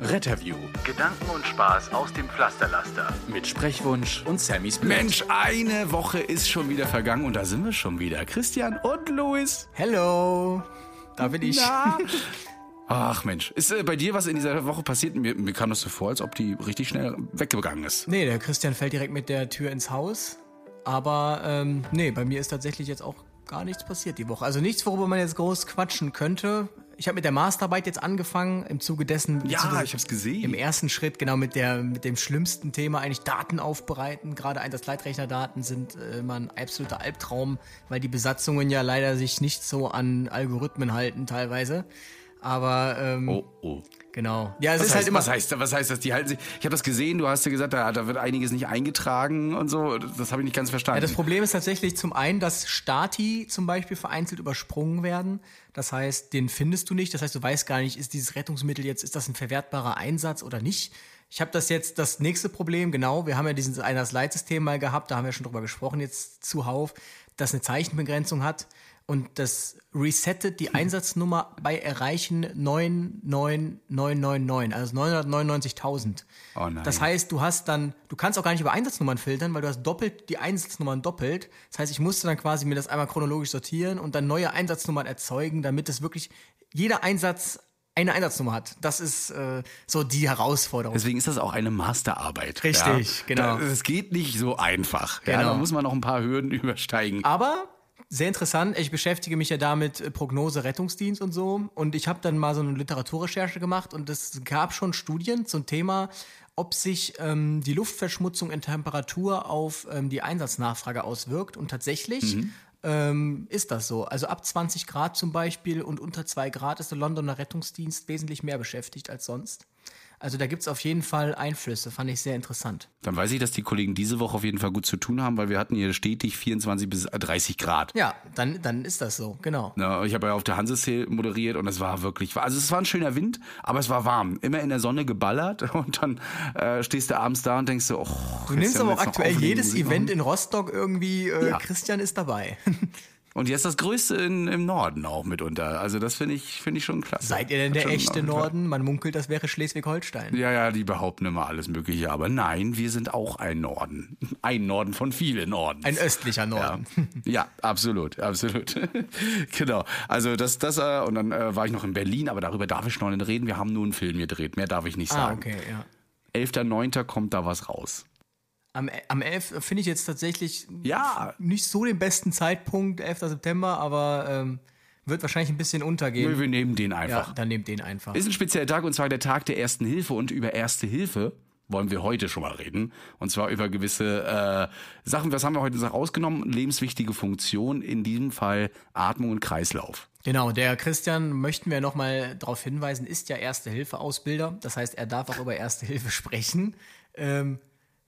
Retterview Gedanken und Spaß aus dem Pflasterlaster. mit Sprechwunsch und Sammys Bild. Mensch, eine Woche ist schon wieder vergangen und da sind wir schon wieder. Christian und Luis. Hello, da bin ich. Na? Ach Mensch, ist äh, bei dir was in dieser Woche passiert? Mir, mir kam das so vor, als ob die richtig schnell weggegangen ist. Nee, der Christian fällt direkt mit der Tür ins Haus. Aber ähm, nee, bei mir ist tatsächlich jetzt auch gar nichts passiert die Woche. Also nichts, worüber man jetzt groß quatschen könnte. Ich habe mit der Masterarbeit jetzt angefangen, im Zuge dessen. Ja, beziehungsweise ich hab's gesehen. Im ersten Schritt, genau, mit, der, mit dem schlimmsten Thema eigentlich Daten aufbereiten. Gerade Einsatzleitrechnerdaten sind äh, immer ein absoluter Albtraum, weil die Besatzungen ja leider sich nicht so an Algorithmen halten teilweise. Aber ähm, Oh, oh. genau. Ja, es Was ist heißt, halt immer. was heißt, was heißt das? Die halten sich. Ich habe das gesehen. Du hast ja gesagt, da, da wird einiges nicht eingetragen und so. Das habe ich nicht ganz verstanden. Ja, das Problem ist tatsächlich zum einen, dass Stati zum Beispiel vereinzelt übersprungen werden. Das heißt, den findest du nicht. Das heißt, du weißt gar nicht, ist dieses Rettungsmittel jetzt, ist das ein verwertbarer Einsatz oder nicht. Ich habe das jetzt, das nächste Problem, genau, wir haben ja dieses Einsatzleitsystem mal gehabt, da haben wir schon drüber gesprochen, jetzt zuhauf, das eine Zeichenbegrenzung hat und das resettet die Einsatznummer bei Erreichen 99999, also 999.000. Oh nein. Das heißt, du hast dann, du kannst auch gar nicht über Einsatznummern filtern, weil du hast doppelt die Einsatznummern doppelt. Das heißt, ich musste dann quasi mir das einmal chronologisch sortieren und dann neue Einsatznummern erzeugen, damit es wirklich jeder Einsatz eine Einsatznummer hat. Das ist äh, so die Herausforderung. Deswegen ist das auch eine Masterarbeit. Richtig, ja. genau. Es geht nicht so einfach. Ja, Genau. da muss man noch ein paar Hürden übersteigen. Aber sehr interessant, ich beschäftige mich ja damit äh, Prognose, Rettungsdienst und so. Und ich habe dann mal so eine Literaturrecherche gemacht und es gab schon Studien zum Thema, ob sich ähm, die Luftverschmutzung in Temperatur auf ähm, die Einsatznachfrage auswirkt. Und tatsächlich ähm, ist das so. Also ab 20 Grad zum Beispiel und unter 2 Grad ist der Londoner Rettungsdienst wesentlich mehr beschäftigt als sonst. Also da gibt es auf jeden Fall Einflüsse, fand ich sehr interessant. Dann weiß ich, dass die Kollegen diese Woche auf jeden Fall gut zu tun haben, weil wir hatten hier stetig 24 bis 30 Grad. Ja, dann, dann ist das so, genau. Na, ich habe ja auf der Hansesee moderiert und es war wirklich, also es war ein schöner Wind, aber es war warm. Immer in der Sonne geballert und dann äh, stehst du abends da und denkst so, oh, Du nimmst aber auch aktuell jedes Event in Rostock irgendwie, äh, Ja. Christian ist dabei. Und jetzt das größte in, im Norden auch mitunter. Also das finde ich, finde ich schon klasse. Seid ihr denn der echte Norden? Man munkelt, das wäre Schleswig-Holstein. Ja, ja, die behaupten immer alles Mögliche, aber nein, wir sind auch ein Norden. Ein Norden von vielen Norden. Ein östlicher Norden. Ja, ja absolut, absolut. genau. Also das, das, äh, und dann äh, war ich noch in Berlin, aber darüber darf ich noch nicht reden. Wir haben nur einen Film gedreht, mehr darf ich nicht Ah, sagen. okay, ja. 11.09. kommt da was raus. Am, am 11. finde ich jetzt tatsächlich Ja. nicht so den besten Zeitpunkt, 11. September, aber ähm, wird wahrscheinlich ein bisschen untergehen. Wir, wir nehmen den ja, einfach. dann nehmt den einfach. Ist ein spezieller Tag und zwar der Tag der Ersten Hilfe und über Erste Hilfe wollen wir heute schon mal reden. Und zwar über gewisse äh, Sachen. Was haben wir heute rausgenommen? Lebenswichtige Funktion, in diesem Fall Atmung und Kreislauf. Genau, der Christian, möchten wir nochmal darauf hinweisen, ist ja Erste-Hilfe-Ausbilder. Das heißt, er darf auch über Erste Hilfe sprechen. Ähm,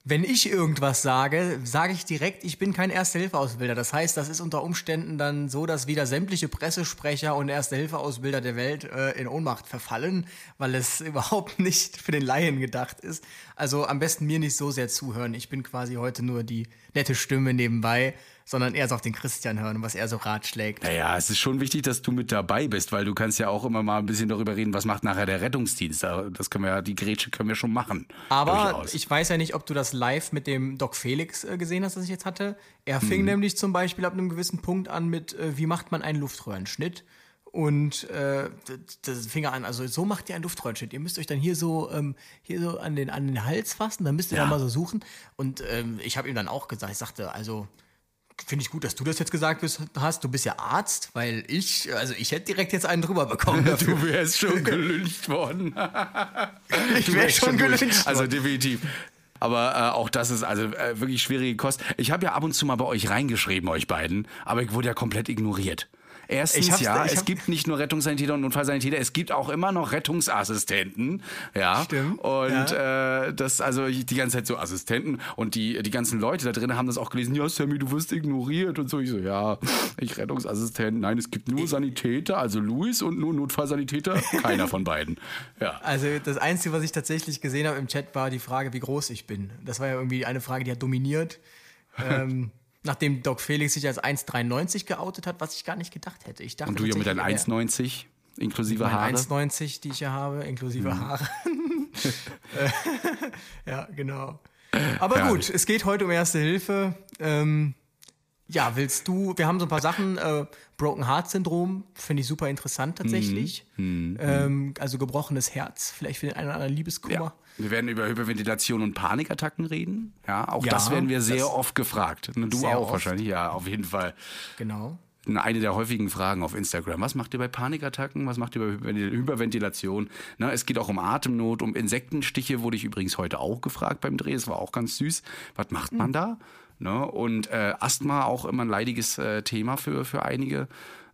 wenn ich irgendwas sage, sage ich direkt, ich bin kein Erste-Hilfe-Ausbilder. Das heißt, das ist unter Umständen dann so, dass wieder sämtliche Pressesprecher und Erste-Hilfe-Ausbilder der Welt äh, in Ohnmacht verfallen, weil es überhaupt nicht für den Laien gedacht ist. Also am besten mir nicht so sehr zuhören. Ich bin quasi heute nur die nette Stimme nebenbei, sondern eher so auf den Christian hören, was er so ratschlägt. Naja, es ist schon wichtig, dass du mit dabei bist, weil du kannst ja auch immer mal ein bisschen darüber reden, was macht nachher der Rettungsdienst. Da- Das können wir ja, die Grätsche können wir schon machen. Aber Durchaus. ich weiß ja nicht, ob du das live mit dem Doc Felix äh, gesehen hast, das ich jetzt hatte. Er Mhm. fing nämlich zum Beispiel ab einem gewissen Punkt an mit, äh, wie macht man einen Luftröhrenschnitt? Und äh, das fing er an, also so macht ihr einen Luftröhrenschnitt. Ihr müsst euch dann hier so, ähm, hier so an den, an den Hals fassen, dann müsst ihr Ja. da mal so suchen. Und ähm, ich habe ihm dann auch gesagt, ich sagte, also finde ich gut, dass du das jetzt gesagt hast. Du bist ja Arzt, weil ich, also ich hätte direkt jetzt einen drüber bekommen. dafür. Du wärst schon gelüncht worden. ich wäre wärst schon durch. gelüncht. Also worden. definitiv. Aber äh, auch das ist also äh, wirklich schwierige Kost. Ich habe ja ab und zu mal bei euch reingeschrieben, euch beiden, aber ich wurde ja komplett ignoriert. Erstens, ja, es gibt nicht nur Rettungssanitäter und Notfallsanitäter, es gibt auch immer noch Rettungsassistenten. Ja. Stimmt, Und äh, das, also die ganze Zeit so Assistenten und die, die ganzen Leute da drin haben das auch gelesen, ja, Sammy, du wirst ignoriert und so. Ich so, ja, ich Rettungsassistent. Nein, es gibt nur Sanitäter, also Luis und nur Notfallsanitäter. Keiner von beiden. Ja. Also das Einzige, was ich tatsächlich gesehen habe im Chat, war die Frage, wie groß ich bin. Das war ja irgendwie eine Frage, die hat dominiert. ähm, nachdem Doc Felix sich als 1,93 geoutet hat, was ich gar nicht gedacht hätte. Ich dachte Und du ja mit deinen tatsächlich, er- 1,90 inklusive Meine Haare. Mhm. 1,90, die ich ja habe, inklusive Haare. Äh, ja, genau. Aber Herrlich. gut, es geht heute um Erste Hilfe. Ähm, ja, willst du, wir haben so ein paar Sachen, äh, Broken Heart Syndrom, finde ich super interessant tatsächlich. Mhm. Ähm, also gebrochenes Herz, vielleicht für den einen oder anderen Liebeskummer. Ja. Wir werden über Hyperventilation und Panikattacken reden. Ja, auch Ja, das werden wir sehr oft gefragt. Du Sehr auch oft. wahrscheinlich, ja, auf jeden Fall. Genau. Eine der häufigen Fragen auf Instagram. Was macht ihr bei Panikattacken? Was macht ihr bei Hyper- Hyperventilation? Na, es geht auch um Atemnot, um Insektenstiche, wurde ich übrigens heute auch gefragt beim Dreh. Es war auch ganz süß. Was macht man da? Ne? Und äh, Asthma auch immer ein leidiges äh, Thema für, für einige.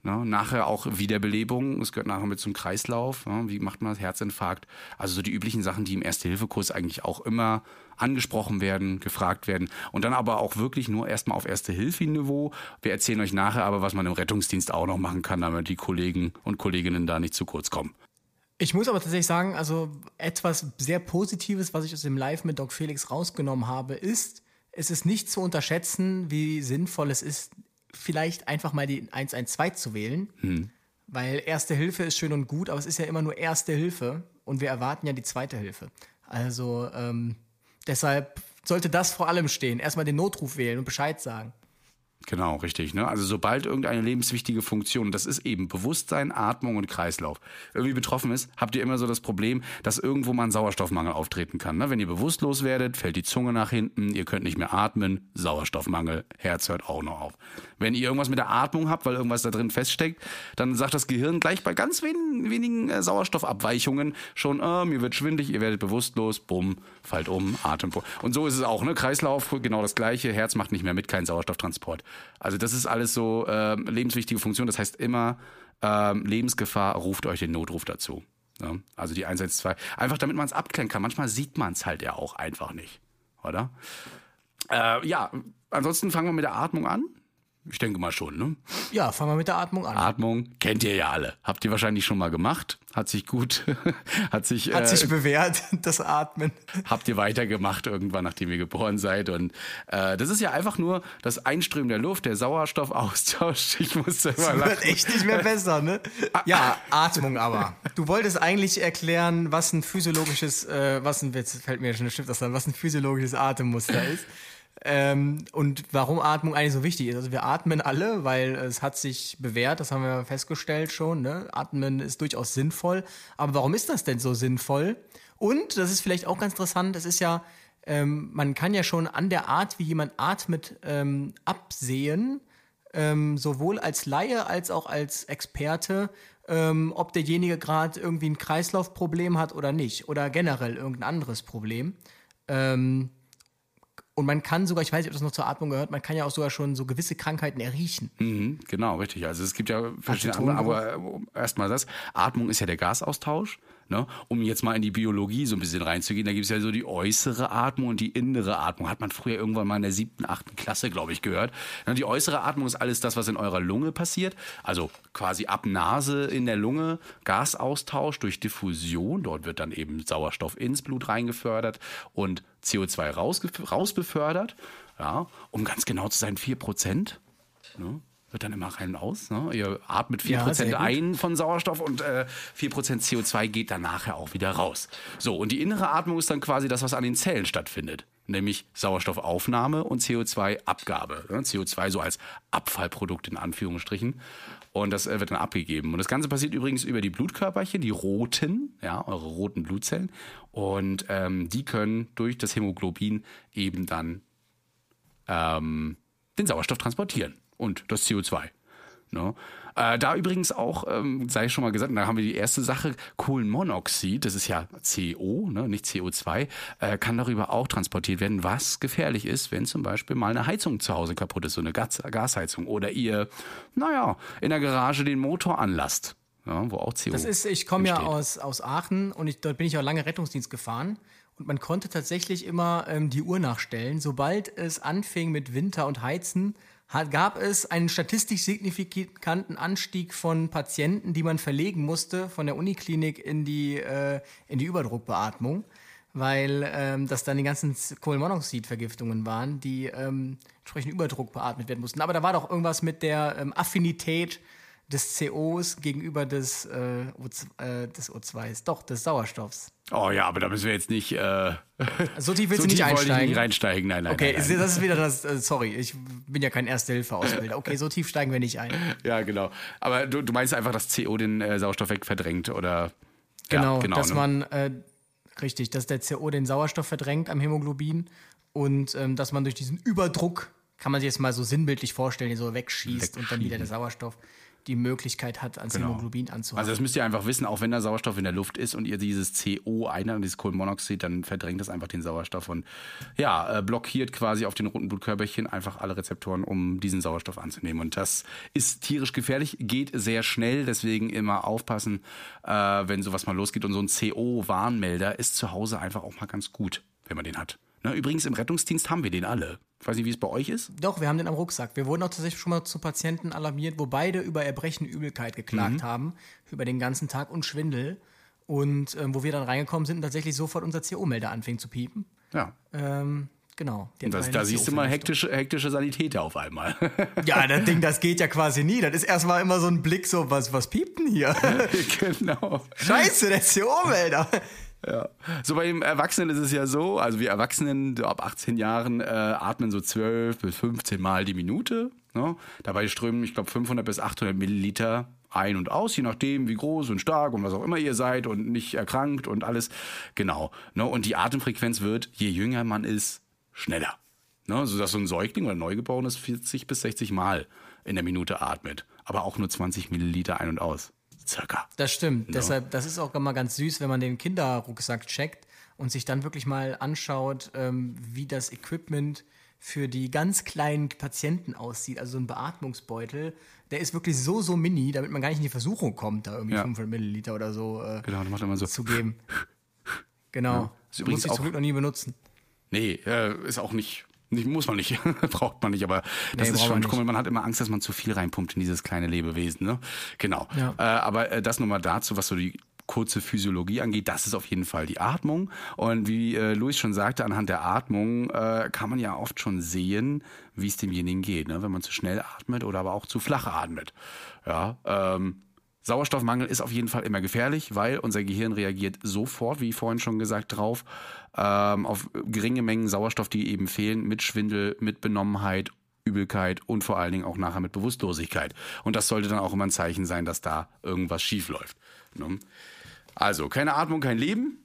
Ne? Nachher auch Wiederbelebung. Es gehört nachher mit zum Kreislauf. Ne? Wie macht man das? Herzinfarkt. Also so die üblichen Sachen, die im Erste-Hilfe-Kurs eigentlich auch immer angesprochen werden, gefragt werden. Und dann aber auch wirklich nur erstmal auf Erste-Hilfe-Niveau. Wir erzählen euch nachher aber, was man im Rettungsdienst auch noch machen kann, damit die Kollegen und Kolleginnen da nicht zu kurz kommen. Ich muss aber tatsächlich sagen, also etwas sehr Positives, was ich aus dem Live mit Doc Felix rausgenommen habe, ist, es ist nicht zu unterschätzen, wie sinnvoll es ist, vielleicht einfach mal die 112 zu wählen. Weil Erste Hilfe ist schön und gut, aber es ist ja immer nur Erste Hilfe und wir erwarten ja die zweite Hilfe. Also ähm, deshalb sollte das vor allem stehen. Erstmal den Notruf wählen und Bescheid sagen. Genau, richtig. Ne? Also sobald irgendeine lebenswichtige Funktion, das ist eben Bewusstsein, Atmung und Kreislauf, irgendwie betroffen ist, habt ihr immer so das Problem, dass irgendwo mal ein Sauerstoffmangel auftreten kann. Ne? Wenn ihr bewusstlos werdet, fällt die Zunge nach hinten, ihr könnt nicht mehr atmen, Sauerstoffmangel, Herz hört auch noch auf. Wenn ihr irgendwas mit der Atmung habt, weil irgendwas da drin feststeckt, dann sagt das Gehirn gleich bei ganz wenigen, äh, Sauerstoffabweichungen schon, äh, mir wird schwindlig, ihr werdet bewusstlos, bumm, fallt um, Atem. Und so ist es auch, ne? Kreislauf, genau das gleiche, Herz macht nicht mehr mit, kein Sauerstofftransport. Also das ist alles so ähm, lebenswichtige Funktion. Das heißt immer, ähm, Lebensgefahr, ruft euch den Notruf dazu. Ne? Also die 112. Einfach damit man es abklären kann. Manchmal sieht man es halt ja auch einfach nicht. Oder? Äh, ja, ansonsten fangen wir mit der Atmung an. Ich denke mal schon, ne? Ja, fangen wir mit der Atmung an. Atmung kennt ihr ja alle. Habt ihr wahrscheinlich schon mal gemacht. Hat sich gut, hat sich, Hat äh, sich bewährt, das Atmen. habt ihr weitergemacht irgendwann, nachdem ihr geboren seid. Und äh, das ist ja einfach nur das Einströmen der Luft, der Sauerstoffaustausch. Ich musste immer Wird lachen. echt nicht mehr besser, ne? Ja, Atmung aber. Du wolltest eigentlich erklären, was ein physiologisches, äh, was ein, jetzt fällt mir schon ein Stift Hand, was ein physiologisches Atemmuster ist. Ähm, und warum Atmung eigentlich so wichtig ist. Also wir atmen alle, weil es hat sich bewährt, das haben wir festgestellt schon. Ne? Atmen ist durchaus sinnvoll. Aber warum ist das denn so sinnvoll? Und, das ist vielleicht auch ganz interessant, es ist ja, ähm, man kann ja schon an der Art, wie jemand atmet, ähm, absehen, ähm, sowohl als Laie als auch als Experte, ähm, ob derjenige gerade irgendwie ein Kreislaufproblem hat oder nicht. Oder generell irgendein anderes Problem. Ähm, und man kann sogar, ich weiß nicht, ob das noch zur Atmung gehört, man kann ja auch sogar schon so gewisse Krankheiten erriechen. Mhm, genau, richtig. Also es gibt ja verschiedene andere, aber äh, erstmal das. Atmung ist ja der Gasaustausch. Ne? Um jetzt mal in die Biologie so ein bisschen reinzugehen, da gibt es ja so die äußere Atmung und die innere Atmung. Hat man früher irgendwann mal in der siebten, achten Klasse, glaube ich, gehört. Ne, Die äußere Atmung ist alles das, was in eurer Lunge passiert. Also quasi ab Nase in der Lunge, Gasaustausch durch Diffusion. Dort wird dann eben Sauerstoff ins Blut reingefördert und CO2 rausgef- rausbefördert. Ja, um ganz genau zu sein, 4 Prozent. Ne? Wird dann immer rein und aus. Ne? Ihr atmet 4% Ja, ein von Sauerstoff und äh, 4% CO2 geht dann nachher auch wieder raus. So, und die innere Atmung ist dann quasi das, was an den Zellen stattfindet. Nämlich Sauerstoffaufnahme und CO2-Abgabe. Ne? CO2 so als Abfallprodukt in Anführungsstrichen. Und das äh, wird dann abgegeben. Und das Ganze passiert übrigens über die Blutkörperchen, die roten, ja, eure roten Blutzellen. Und ähm, die können durch das Hämoglobin eben dann ähm, den Sauerstoff transportieren und das CO2. Ne? Äh, da übrigens auch, ähm, sei schon mal gesagt, da haben wir die erste Sache, Kohlenmonoxid, das ist ja CO, ne, nicht CO2, äh, kann darüber auch transportiert werden, was gefährlich ist, wenn zum Beispiel mal eine Heizung zu Hause kaputt ist, so eine Gas Gasheizung oder ihr, naja, in der Garage den Motor anlasst. Ja, wo auch CO Das ist, ich komme ja aus, aus Aachen und ich, dort bin ich auch lange Rettungsdienst gefahren. Und man konnte tatsächlich immer ähm, die Uhr nachstellen. Sobald es anfing mit Winter und Heizen, hat, gab es einen statistisch signifikanten Anstieg von Patienten, die man verlegen musste von der Uniklinik in die, äh, in die Überdruckbeatmung, weil ähm, das dann die ganzen Kohlenmonoxidvergiftungen waren, die ähm, entsprechend Überdruck beatmet werden mussten. Aber da war doch irgendwas mit der ähm, Affinität des COs gegenüber des, äh, O2, äh, des O2s, doch, des Sauerstoffs. Oh ja, aber da müssen wir jetzt nicht. Äh, So tief willst so du nicht einsteigen? nicht reinsteigen. Nein, nein. Okay, nein, nein. das ist wieder das, äh, sorry, ich bin ja kein Erste-Hilfe-Ausbilder. Okay, so tief steigen wir nicht ein. Ja, genau. Aber du, du meinst einfach, dass CO den äh, Sauerstoff wegverdrängt oder. Genau, ja, genau dass ne? man, äh, richtig, dass der CO den Sauerstoff verdrängt am Hämoglobin und ähm, dass man durch diesen Überdruck, kann man sich jetzt mal so sinnbildlich vorstellen, den so wegschießt und dann wieder der Sauerstoff die Möglichkeit hat, ans Hämoglobin anzuhalten. Also das müsst ihr einfach wissen, auch wenn der Sauerstoff in der Luft ist und ihr dieses CO einatmet, dieses Kohlenmonoxid, dann verdrängt das einfach den Sauerstoff und ja, äh, blockiert quasi auf den roten Blutkörperchen einfach alle Rezeptoren, um diesen Sauerstoff anzunehmen. Und das ist tierisch gefährlich, geht sehr schnell, deswegen immer aufpassen, äh, wenn sowas mal losgeht. Und so ein CO-Warnmelder ist zu Hause einfach auch mal ganz gut, wenn man den hat. Ne, übrigens, im Rettungsdienst haben wir den alle. Ich weiß nicht, wie es bei euch ist. Doch, wir haben den am Rucksack. Wir wurden auch tatsächlich schon mal zu Patienten alarmiert, wo beide über Erbrechen, Übelkeit geklagt haben, über den ganzen Tag und Schwindel. Und ähm, wo wir dann reingekommen sind und tatsächlich sofort unser CO-Melder anfing zu piepen. Ja. Ähm, genau. Das, da siehst du mal hektische, hektische Sanitäter auf einmal. Ja, das Ding, das geht ja quasi nie. Das ist erstmal immer so ein Blick, so, was, was piept denn hier? genau. Scheiße, der CO-Melder. Ja. So bei den Erwachsenen ist es ja so, also wir Erwachsenen ab 18 Jahren äh, atmen so 12 bis 15 Mal die Minute. Ne? Dabei strömen, ich glaube, 500 bis 800 Milliliter ein und aus, je nachdem, wie groß und stark und was auch immer ihr seid und nicht erkrankt und alles. Genau. Ne? Und die Atemfrequenz wird, je jünger man ist, schneller. Ne? Sodass so ein Säugling oder Neugeborenes 40 bis 60 Mal in der Minute atmet. Aber auch nur 20 Milliliter ein und aus. Circa. Das stimmt. Deshalb, das ist auch immer ganz süß, wenn man den Kinderrucksack checkt und sich dann wirklich mal anschaut, ähm, wie das Equipment für die ganz kleinen Patienten aussieht. Also so ein Beatmungsbeutel, der ist wirklich so, so mini, damit man gar nicht in die Versuchung kommt, da irgendwie Ja. 500 Milliliter oder so äh, Genau, dann macht er immer so. zu geben. Genau. Ist Muss übrigens ich auch- zum Glück noch nie benutzen. Nee, äh, ist auch nicht. Nicht muss man nicht, braucht man nicht, aber das Nee, ist schon komisch. Man hat immer Angst, dass man zu viel reinpumpt in dieses kleine Lebewesen. Ne? Genau. Ja. Äh, aber äh, das nochmal dazu, was so die kurze Physiologie angeht, das ist auf jeden Fall die Atmung. Und wie äh, Luis schon sagte, anhand der Atmung äh, kann man ja oft schon sehen, wie es demjenigen geht, ne? wenn man zu schnell atmet oder aber auch zu flach atmet. Ja, ähm, Sauerstoffmangel ist auf jeden Fall immer gefährlich, weil unser Gehirn reagiert sofort, wie vorhin schon gesagt, drauf, ähm, auf geringe Mengen Sauerstoff, die eben fehlen, mit Schwindel, mit Benommenheit, Übelkeit und vor allen Dingen auch nachher mit Bewusstlosigkeit. Und das sollte dann auch immer ein Zeichen sein, dass da irgendwas schief läuft. Ne? Also, keine Atmung, kein Leben.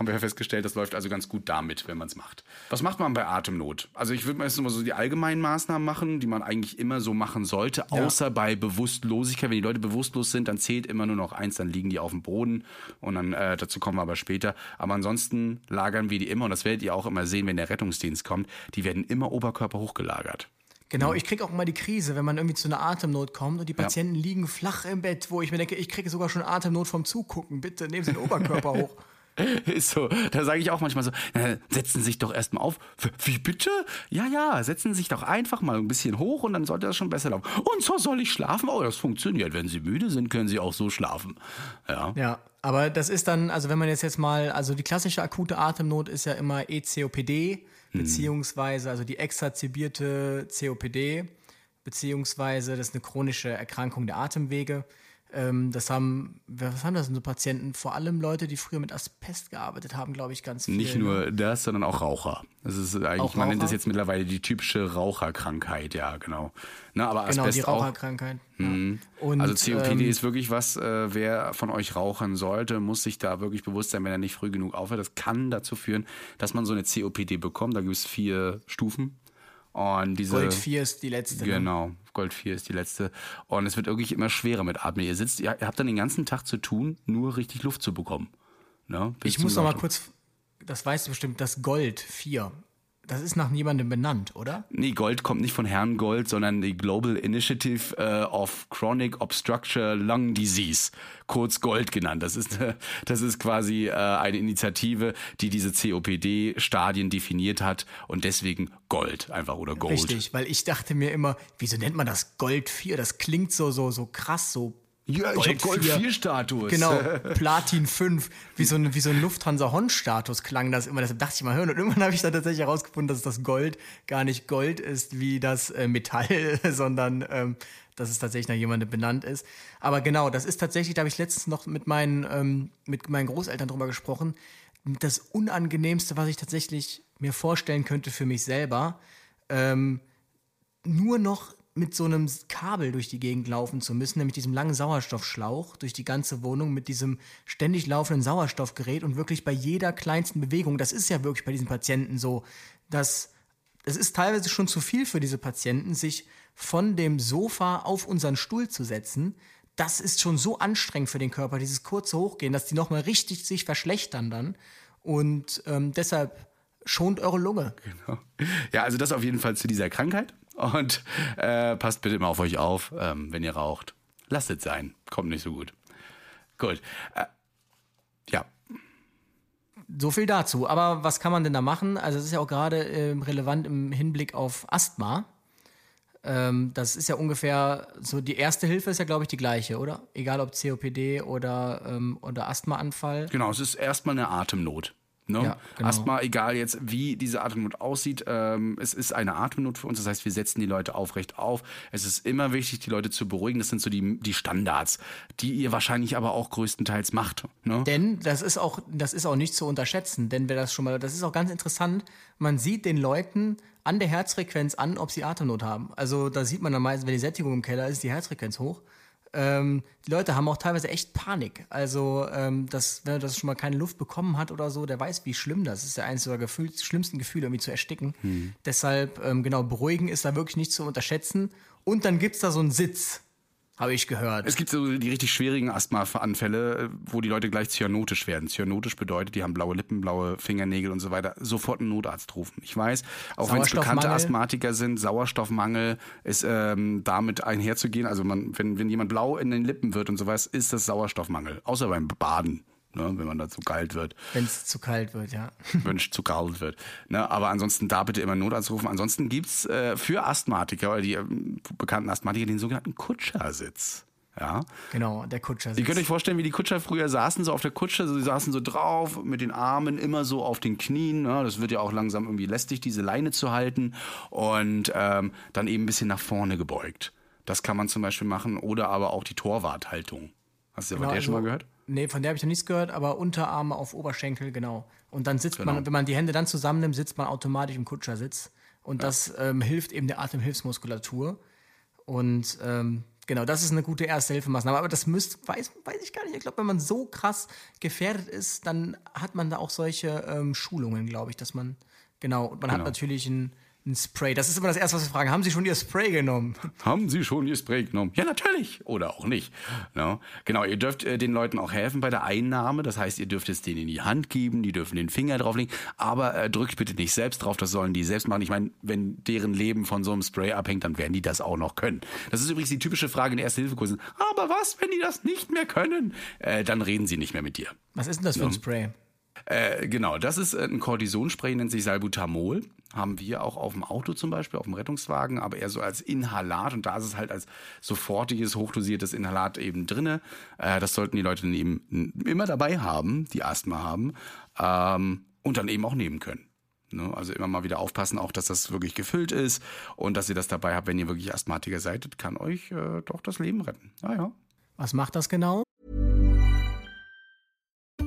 Haben wir ja festgestellt, das läuft also ganz gut damit, wenn man es macht. Was macht man bei Atemnot? Also ich würde mal jetzt mal so die allgemeinen Maßnahmen machen, die man eigentlich immer so machen sollte, außer bei Bewusstlosigkeit. Wenn die Leute bewusstlos sind, dann zählt immer nur noch eins, dann liegen die auf dem Boden und dann äh, dazu kommen wir aber später. Aber ansonsten lagern wir die immer und das werdet ihr auch immer sehen, wenn der Rettungsdienst kommt. Die werden immer Oberkörper hochgelagert. Genau, ich kriege auch immer die Krise, wenn man irgendwie zu einer Atemnot kommt und die Ja. Patienten liegen flach im Bett, wo ich mir denke, ich kriege sogar schon Atemnot vom Zugucken. Bitte nehmen Sie den Oberkörper hoch. Ist so. Da sage ich auch manchmal so, äh, setzen Sie sich doch erstmal auf. Wie bitte? Ja, ja, setzen Sie sich doch einfach mal ein bisschen hoch und dann sollte das schon besser laufen. Und so soll ich schlafen? Oh, das funktioniert. Wenn Sie müde sind, können Sie auch so schlafen. Ja. Ja, aber das ist dann, also wenn man jetzt jetzt mal, also die klassische akute Atemnot ist ja immer ECOPD, beziehungsweise also die exazerbierte COPD, beziehungsweise das ist eine chronische Erkrankung der Atemwege. Ähm, das haben, was haben das denn so Patienten? Vor allem Leute, die früher mit Asbest gearbeitet haben, glaube ich, ganz viel. Nicht ne? nur das, sondern auch Raucher. Das ist eigentlich, Auch man nennt das Raucher? jetzt mittlerweile die typische Raucherkrankheit, ja, genau. Ne, aber Genau, Asbest die auch. Raucherkrankheit. Ja. Und, also COPD ähm, ist wirklich was, äh, wer von euch rauchen sollte, muss sich da wirklich bewusst sein, wenn er nicht früh genug aufhört. Das kann dazu führen, dass man so eine COPD bekommt. Da gibt es vier Stufen. Und diese, Gold 4 ist die letzte. Ne? Genau. Gold 4 ist die letzte. Und es wird wirklich immer schwerer mit Atmen. Ihr sitzt, ihr habt dann den ganzen Tag zu tun, nur richtig Luft zu bekommen. Ne? Ich muss noch mal kurz, das weißt du bestimmt, das Gold 4. Das ist nach niemandem benannt, oder? Nee, Gold kommt nicht von Herrn Gold, sondern die Global Initiative äh, of Chronic Obstructure Lung Disease, kurz Gold genannt. Das ist, äh, das ist quasi äh, eine Initiative, die diese COPD-Stadien definiert hat und deswegen Gold einfach oder Gold. Richtig, weil ich dachte mir immer, wieso nennt man das Gold 4? Das klingt so, so, so krass, so. Ja, ich hab Gold 4. 4 Status. Genau, Platin 5, wie so ein, wie so ein Lufthansa-Hon-Status klang das immer. Deshalb dachte ich mal hören. Und irgendwann habe ich dann tatsächlich herausgefunden, dass das Gold gar nicht Gold ist wie das äh, Metall, sondern ähm, dass es tatsächlich nach jemandem benannt ist. Aber genau, das ist tatsächlich, da habe ich letztens noch mit meinen, ähm, mit meinen Großeltern drüber gesprochen. Das Unangenehmste, was ich tatsächlich mir vorstellen könnte für mich selber, ähm, nur noch mit so einem Kabel durch die Gegend laufen zu müssen, nämlich diesem langen Sauerstoffschlauch durch die ganze Wohnung mit diesem ständig laufenden Sauerstoffgerät und wirklich bei jeder kleinsten Bewegung, das ist ja wirklich bei diesen Patienten so, dass es ist teilweise schon zu viel für diese Patienten, sich von dem Sofa auf unseren Stuhl zu setzen. Das ist schon so anstrengend für den Körper, dieses kurze Hochgehen, dass die nochmal richtig sich verschlechtern dann. Und ähm, deshalb schont eure Lunge. Ja, also das auf jeden Fall zu dieser Krankheit. Und äh, passt bitte immer auf euch auf, ähm, wenn ihr raucht. Lasst es sein. Kommt nicht so gut. Gut. Äh, ja. So viel dazu. Aber was kann man denn da machen? Also es ist ja auch gerade ähm, relevant im Hinblick auf Asthma. Ähm, das ist ja ungefähr so, die erste Hilfe ist ja, glaube ich, die gleiche, oder? Egal ob COPD oder, ähm, oder Asthmaanfall. Genau, es ist erstmal eine Atemnot. Ne? Ja, genau. Asthma, egal jetzt, wie diese Atemnot aussieht, ähm, es ist eine Atemnot für uns. Das heißt, wir setzen die Leute aufrecht auf. Es ist immer wichtig, die Leute zu beruhigen. Das sind so die, die Standards, die ihr wahrscheinlich aber auch größtenteils macht. Ne? Denn das ist auch, das ist auch nicht zu unterschätzen, denn wer das schon mal, das ist auch ganz interessant, man sieht den Leuten an der Herzfrequenz an, ob sie Atemnot haben. Also da sieht man dann meistens, wenn die Sättigung im Keller ist, die Herzfrequenz hoch. Ähm, die Leute haben auch teilweise echt Panik. Also, ähm, dass, wer das schon mal keine Luft bekommen hat oder so, der weiß, wie schlimm das ist. Der eines der Gefühl, schlimmsten Gefühle, irgendwie zu ersticken. Deshalb, ähm, genau, beruhigen ist da wirklich nicht zu unterschätzen. Und dann gibt's da so einen Sitz, habe ich gehört. Es gibt so die richtig schwierigen Asthma-Anfälle, äh, wo die Leute gleich cyanotisch werden. Cyanotisch bedeutet, die haben blaue Lippen, blaue Fingernägel und so weiter. Sofort einen Notarzt rufen. Ich weiß, auch wenn es bekannte. Asthmatiker sind, Sauerstoffmangel ist ähm, damit einherzugehen. Also man, wenn, wenn jemand blau in den Lippen wird und sowas, ist das Sauerstoffmangel. Außer beim Baden. Ne, wenn man da zu kalt wird, Wenn es zu kalt wird, ja. wenn es zu kalt wird. Ne, aber ansonsten da bitte immer Notarzt rufen. Ansonsten gibt's äh, für Asthmatiker oder die ähm, bekannten Asthmatiker den sogenannten Kutschersitz. Ja, Genau, der Kutscher. Ihr könnt euch vorstellen, wie die Kutscher früher saßen, so auf der Kutsche, sie saßen so drauf, mit den Armen immer so auf den Knien. Ne? Das wird ja auch langsam irgendwie lästig, diese Leine zu halten und ähm, dann eben ein bisschen nach vorne gebeugt. Das kann man zum Beispiel machen oder aber auch die Torwarthaltung. Hast du von Genau, der schon mal also- gehört? Nee, von der habe ich noch nichts gehört, aber Unterarme auf Oberschenkel, genau. Und dann sitzt Genau. man, wenn man die Hände dann zusammennimmt, sitzt man automatisch im Kutschersitz. Und das ähm, hilft eben der Atemhilfsmuskulatur. Und ähm, genau, das ist eine gute Erste-Hilfemaßnahme. Aber das müsst, weiß, weiß ich gar nicht. Ich glaube, wenn man so krass gefährdet ist, dann hat man da auch solche ähm, Schulungen, glaube ich, dass man, genau, und man hat Genau. natürlich ein, ein Spray. Das ist immer das Erste, was wir fragen. Haben Sie schon Ihr Spray genommen? Haben Sie schon Ihr Spray genommen? Ja, natürlich. Oder auch nicht. No. Genau, ihr dürft äh, den Leuten auch helfen bei der Einnahme. Das heißt, ihr dürft es denen in die Hand geben, die dürfen den Finger drauflegen. Aber äh, drückt bitte nicht selbst drauf, das sollen die selbst machen. Ich meine, wenn deren Leben von so einem Spray abhängt, dann werden die das auch noch können. Das ist übrigens die typische Frage in Erste-Hilfe-Kursen. Aber was, wenn die das nicht mehr können? Äh, dann reden sie nicht mehr mit dir. Was ist denn das für ein Spray? Äh, genau, das ist äh, ein Cortisonspray, nennt sich Salbutamol. Haben wir auch auf dem Auto zum Beispiel, auf dem Rettungswagen, aber eher so als Inhalat. Und da ist es halt als sofortiges, hochdosiertes Inhalat eben drinne. Äh, das sollten die Leute dann eben immer dabei haben, die Asthma haben. Ähm, und dann eben auch nehmen können. Ne? Also immer mal wieder aufpassen, auch dass das wirklich gefüllt ist und dass ihr das dabei habt, wenn ihr wirklich Asthmatiker seid. Kann euch äh, doch das Leben retten. Naja. Was macht das genau?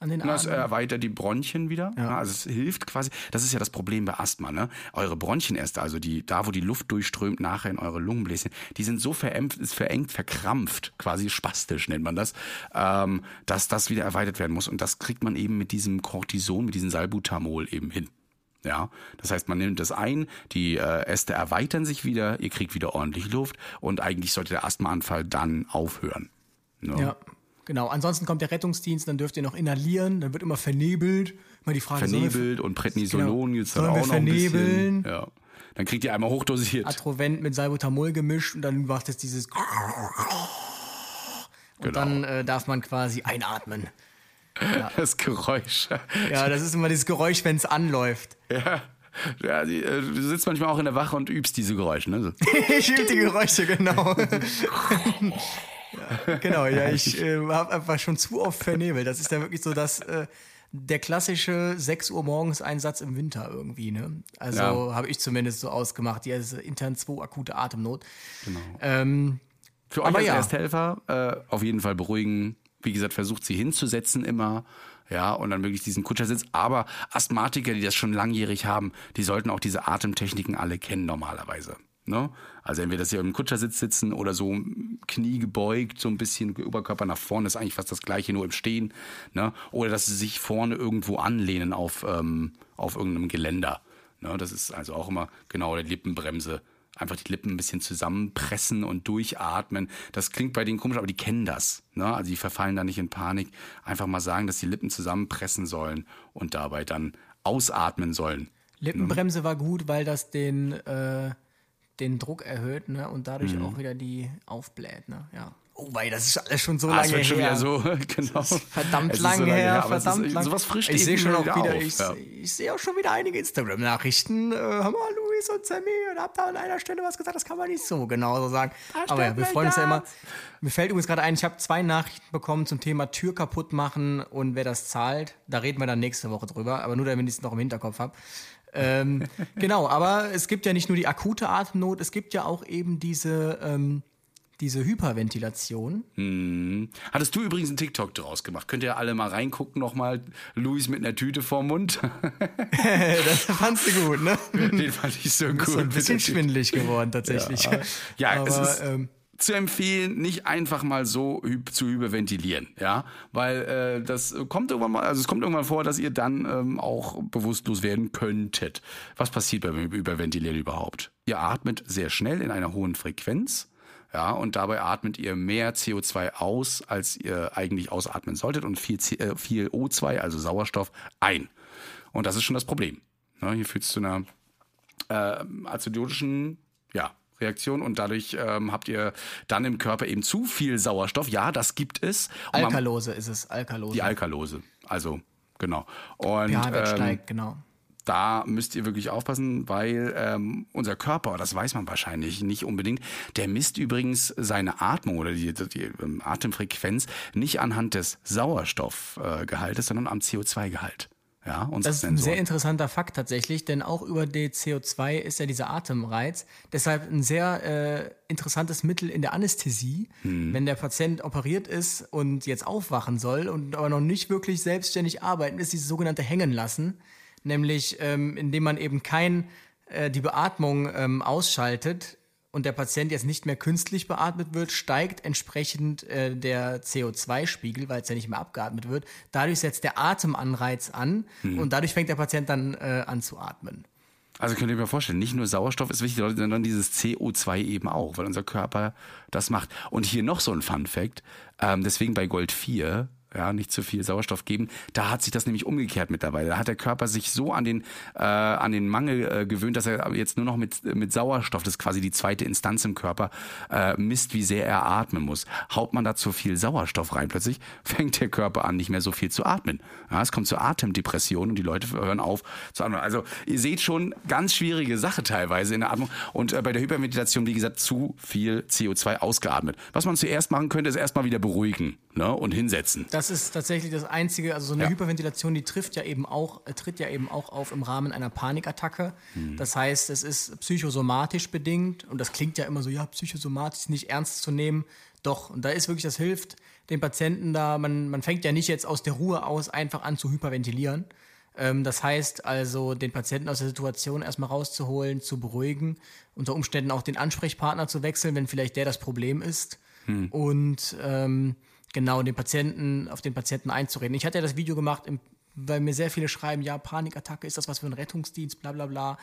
An den Das Armen. erweitert die Bronchien wieder. Ja. Also es hilft quasi. Das ist ja das Problem bei Asthma. Ne? Eure Bronchienäste, also die, da wo die Luft durchströmt nachher in eure Lungenbläschen, die sind so verengt, ist verengt, verkrampft, quasi spastisch nennt man das, ähm, dass das wieder erweitert werden muss. Und das kriegt man eben mit diesem Cortison, mit diesem Salbutamol eben hin. Ja, das heißt, man nimmt das ein, die äh, Äste erweitern sich wieder, ihr kriegt wieder ordentlich Luft und eigentlich sollte der Asthmaanfall dann aufhören. Ne? Ja, genau. Ansonsten kommt der Rettungsdienst, dann dürft ihr noch inhalieren, dann wird immer vernebelt. Immer die Frage, sollen wir- Vernebelt und Prednisolon Genau. gibt's dann Sollen wir auch noch ein bisschen. vernebeln? Ja. Dann kriegt ihr einmal hochdosiert. Atrovent mit Salbutamol gemischt und dann macht es dieses und Genau. dann äh, darf man quasi einatmen. Das Geräusch. Ja, das ist immer dieses Geräusch, wenn es anläuft. Ja. Ja, die, äh, du sitzt manchmal auch in der Wache und übst diese Geräusche. Ne? So. ich übe die Geräusche, genau. ja, genau, ja, ich äh, habe einfach schon zu oft vernebelt. Das ist ja wirklich so, dass äh, der klassische 6 Uhr morgens Einsatz im Winter irgendwie, ne? Also Ja. habe ich zumindest so ausgemacht, die ist intern 2 akute Atemnot. Genau. Ähm, Für euch als ja. Ersthelfer äh, auf jeden Fall beruhigen. Wie gesagt, versucht sie hinzusetzen immer. Ja, und dann möglichst diesen Kutschersitz. Aber Asthmatiker, die das schon langjährig haben, die sollten auch diese Atemtechniken alle kennen normalerweise. Ne? Also entweder, dass sie im Kutschersitz sitzen oder so Knie gebeugt, so ein bisschen Oberkörper nach vorne, ist eigentlich fast das gleiche, nur im Stehen. Ne? Oder dass sie sich vorne irgendwo anlehnen auf, ähm, auf irgendeinem Geländer. Ne? Das ist also auch immer genau die Lippenbremse einfach die Lippen ein bisschen zusammenpressen und durchatmen. Das klingt bei denen komisch, aber die kennen das. Ne? Also die verfallen da nicht in Panik. Einfach mal sagen, dass die Lippen zusammenpressen sollen und dabei dann ausatmen sollen. Lippenbremse war gut, weil das den, äh, den Druck erhöht ne? und dadurch Mhm. auch wieder die aufbläht. Ne? Ja. Oh, weil das ist alles schon so Ah, lange es wird schon her. wieder so, genau. Verdammt lang so lange her, es verdammt ist, lang. Sowas frischt ich sehe schon auch wieder auf. ich, ja. ich sehe auch schon wieder einige Instagram-Nachrichten. Äh, hör mal, Luis und Sammy, und habt da an einer Stelle was gesagt, das kann man nicht so genau so sagen. Aber ja, wir freuen uns ja immer. Mir fällt übrigens gerade ein, ich habe zwei Nachrichten bekommen zum Thema Tür kaputt machen und wer das zahlt. Da reden wir dann nächste Woche drüber, aber nur damit ich es noch im Hinterkopf habe. Ähm, genau, aber es gibt ja nicht nur die akute Atemnot, es gibt ja auch eben diese, ähm, diese Hyperventilation. Hattest du übrigens einen TikTok draus gemacht? Könnt ihr alle mal reingucken nochmal? Luis mit einer Tüte vorm Mund. das fandst du gut, ne? Den fand ich so Ist gut. so ein bisschen schwindelig geworden tatsächlich. Ja, Aber, es ist ähm, zu empfehlen, nicht einfach mal so zu hyperventilieren, ja, weil äh, das kommt irgendwann mal, also es kommt irgendwann vor, dass ihr dann ähm, auch bewusstlos werden könntet. Was passiert beim Überventilieren überhaupt? Ihr atmet sehr schnell in einer hohen Frequenz. Ja, und dabei atmet ihr mehr CO2 aus, als ihr eigentlich ausatmen solltet und viel, C äh, viel O2, also Sauerstoff, ein. Und das ist schon das Problem. Ne, hier führt es zu einer äh, azidotischen ja, Reaktion und dadurch ähm, habt ihr dann im Körper eben zu viel Sauerstoff. Ja, das gibt es. Und man- Alkalose ist es, Alkalose. Die Alkalose. Also, genau. Und pH-Wert ähm, steigt, genau. da müsst ihr wirklich aufpassen, weil ähm, unser Körper, das weiß man wahrscheinlich nicht unbedingt, der misst übrigens seine Atmung oder die, die ähm, Atemfrequenz nicht anhand des Sauerstoffgehaltes, äh, sondern am CO2-Gehalt. Ja, unsere Das ist ein sehr interessanter Fakt tatsächlich, denn auch über die CO2 ist ja dieser Atemreiz. Deshalb ein sehr äh, interessantes Mittel in der Anästhesie, Hm. wenn der Patient operiert ist und jetzt aufwachen soll und aber noch nicht wirklich selbstständig arbeiten, ist dieses sogenannte Hängen lassen, nämlich ähm, indem man eben kein äh, die Beatmung ähm, ausschaltet und der Patient jetzt nicht mehr künstlich beatmet wird, steigt entsprechend äh, der CO2-Spiegel, weil es ja nicht mehr abgeatmet wird. Dadurch setzt der Atemanreiz an und dadurch fängt der Patient dann äh, an zu atmen. Also könnt ihr mir vorstellen, nicht nur Sauerstoff ist wichtig, sondern dieses CO2 eben auch, weil unser Körper das macht. Und hier noch so ein Fun Fact, ähm, deswegen bei Gold 4 ja, nicht zu viel Sauerstoff geben. Da hat sich das nämlich umgekehrt mittlerweile. Da hat der Körper sich so an den, äh, an den Mangel äh, gewöhnt, dass er jetzt nur noch mit, mit Sauerstoff, das ist quasi die zweite Instanz im Körper, äh, misst, wie sehr er atmen muss. Haut man da zu viel Sauerstoff rein, plötzlich fängt der Körper an, nicht mehr so viel zu atmen. Ja, es kommt zu Atemdepressionen und die Leute hören auf zu atmen. Also ihr seht schon, ganz schwierige Sache teilweise in der Atmung. Und äh, bei der Hyperventilation, wie gesagt, zu viel CO2 ausgeatmet. Was man zuerst machen könnte, ist erstmal wieder beruhigen ne, und hinsetzen. Das ist tatsächlich das Einzige, also so eine Ja. Hyperventilation, die trifft ja eben auch, äh, tritt ja eben auch auf im Rahmen einer Panikattacke. Mhm. Das heißt, es ist psychosomatisch bedingt und das klingt ja immer so, ja, psychosomatisch nicht ernst zu nehmen. Doch, und da ist wirklich, das hilft den Patienten da, man, man fängt ja nicht jetzt aus der Ruhe aus einfach an zu hyperventilieren. Ähm, das heißt also, den Patienten aus der Situation erstmal rauszuholen, zu beruhigen, unter Umständen auch den Ansprechpartner zu wechseln, wenn vielleicht der das Problem ist. Und ähm, genau, den Patienten, auf den Patienten einzureden. Ich hatte ja das Video gemacht, weil mir sehr viele schreiben, ja, Panikattacke, ist das was für ein Rettungsdienst, bla bla bla.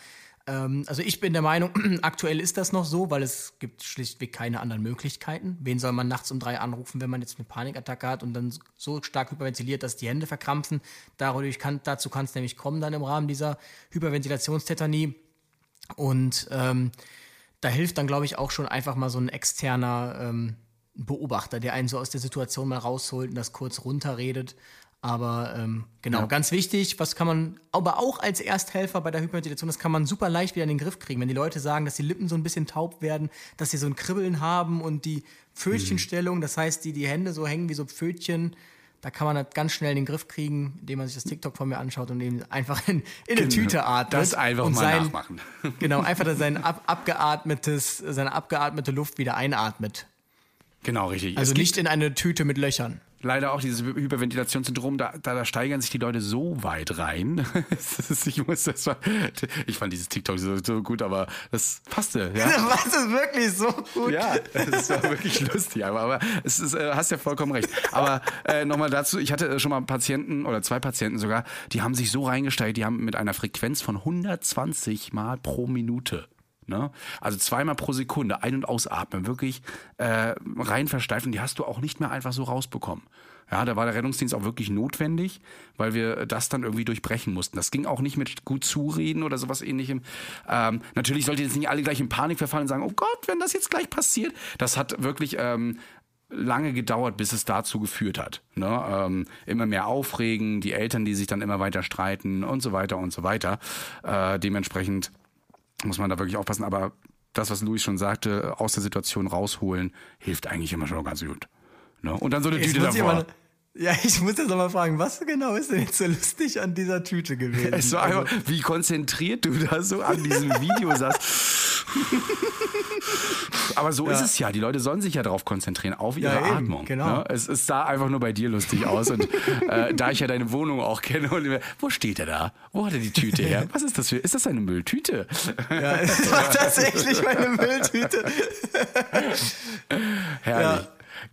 Ähm, also ich bin der Meinung, aktuell ist das noch so, weil es gibt schlichtweg keine anderen Möglichkeiten. Wen soll man nachts um drei anrufen, wenn man jetzt eine Panikattacke hat und dann so stark hyperventiliert, dass die Hände verkrampfen? Dadurch kann, dazu kann es nämlich kommen dann im Rahmen dieser Hyperventilationstätanie. Und ähm, da hilft dann, glaube ich, auch schon einfach mal so ein externer ähm, Beobachter, der einen so aus der Situation mal rausholt und das kurz runterredet. Aber ähm, genau, ganz wichtig, was kann man, aber auch als Ersthelfer bei der Hyperventilation, das kann man super leicht wieder in den Griff kriegen. Wenn die Leute sagen, dass die Lippen so ein bisschen taub werden, dass sie so ein Kribbeln haben und die Pfötchenstellung, das heißt, die, die Hände so hängen wie so Pfötchen, da kann man das ganz schnell in den Griff kriegen, indem man sich das TikTok von mir anschaut und eben einfach in, in eine Tüte atmet. Das einfach und mal sein, nachmachen. Genau, einfach sein ab, abgeatmetes, seine abgeatmete Luft wieder einatmet. Genau, richtig. Also nicht in eine Tüte mit Löchern. leider auch dieses Hyperventilationssyndrom, da, da, da steigern sich die Leute so weit rein. Ich, muss das mal, ich fand dieses TikTok so, so gut, aber das passte. Ja? Was ist wirklich so gut? Ja, das war wirklich lustig, aber, aber es ist, äh, hast ja vollkommen recht. Aber äh, nochmal dazu, ich hatte schon mal Patienten oder zwei Patienten sogar, die haben sich so reingesteigt, die haben mit einer Frequenz von 120 Mal pro Minute. Ne? Also zweimal pro Sekunde ein- und ausatmen, wirklich äh, rein versteifen, die hast du auch nicht mehr einfach so rausbekommen. Ja, da war der Rettungsdienst auch wirklich notwendig, weil wir das dann irgendwie durchbrechen mussten. Das ging auch nicht mit gut zureden oder sowas ähnlichem. Ähm, natürlich sollten jetzt nicht alle gleich in Panik verfallen und sagen, oh Gott, wenn das jetzt gleich passiert. Das hat wirklich ähm, lange gedauert, bis es dazu geführt hat. Ne? Ähm, immer mehr Aufregen, die Eltern, die sich dann immer weiter streiten und so weiter und so weiter. Äh, dementsprechend muss man da wirklich aufpassen. Aber das, was Luis schon sagte, aus der Situation rausholen, hilft eigentlich immer schon ganz gut. Ne? Und dann so eine Jetzt Tüte davor. Ja, ich muss jetzt noch mal fragen, was genau ist denn jetzt so lustig an dieser Tüte gewesen? Es war Also, einfach, wie konzentriert du da so an diesem Video saßt. Aber so ist es ja. Die Leute sollen sich ja darauf konzentrieren, auf ihre Ja, eben, Atmung. genau. Ne? Es, es sah einfach nur bei dir lustig aus. Und äh, da ich ja deine Wohnung auch kenne, und immer, wo steht er da? Wo hat er die Tüte her? Was ist das für? Ist das eine Mülltüte? ja, es war tatsächlich meine Mülltüte.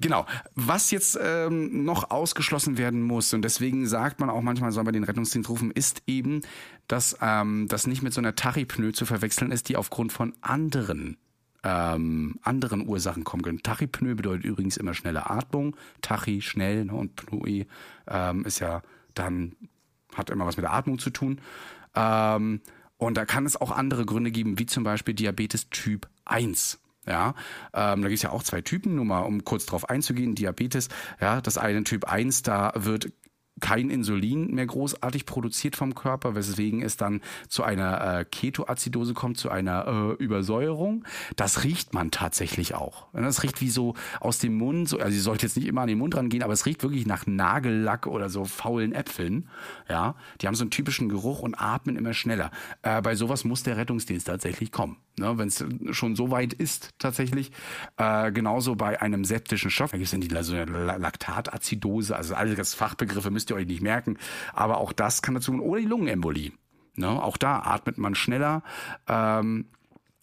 Genau. Was jetzt ähm, noch ausgeschlossen werden muss, und deswegen sagt man auch manchmal, soll man den Rettungsdienst rufen, ist eben, dass ähm, das nicht mit so einer Tachypnoe zu verwechseln ist, die aufgrund von anderen ähm, anderen Ursachen kommen können. Tachypnoe bedeutet übrigens immer schnelle Atmung. Tachy schnell ne, und Pnoe ähm, ist ja dann hat immer was mit der Atmung zu tun. Ähm, und da kann es auch andere Gründe geben, wie zum Beispiel Diabetes Typ 1. Ja, ähm, da gibt es ja auch zwei Typen, nur mal um kurz drauf einzugehen. Diabetes, ja, das eine Typ 1, da wird kein Insulin mehr großartig produziert vom Körper, weswegen es dann zu einer äh, Ketoazidose kommt, zu einer äh, Übersäuerung. Das riecht man tatsächlich auch. Das riecht wie so aus dem Mund, so, also ihr sollt jetzt nicht immer an den Mund rangehen, aber es riecht wirklich nach Nagellack oder so faulen Äpfeln. Ja, die haben so einen typischen Geruch und atmen immer schneller. Äh, bei sowas muss der Rettungsdienst tatsächlich kommen. Ne, Wenn es schon so weit ist, tatsächlich. Äh, genauso bei einem septischen Stoff. Da gibt es die so eine La- Laktatazidose, also alle Fachbegriffe müsst ihr euch nicht merken. Aber auch das kann dazu oder die Lungenembolie. Ne, auch da atmet man schneller. Ähm,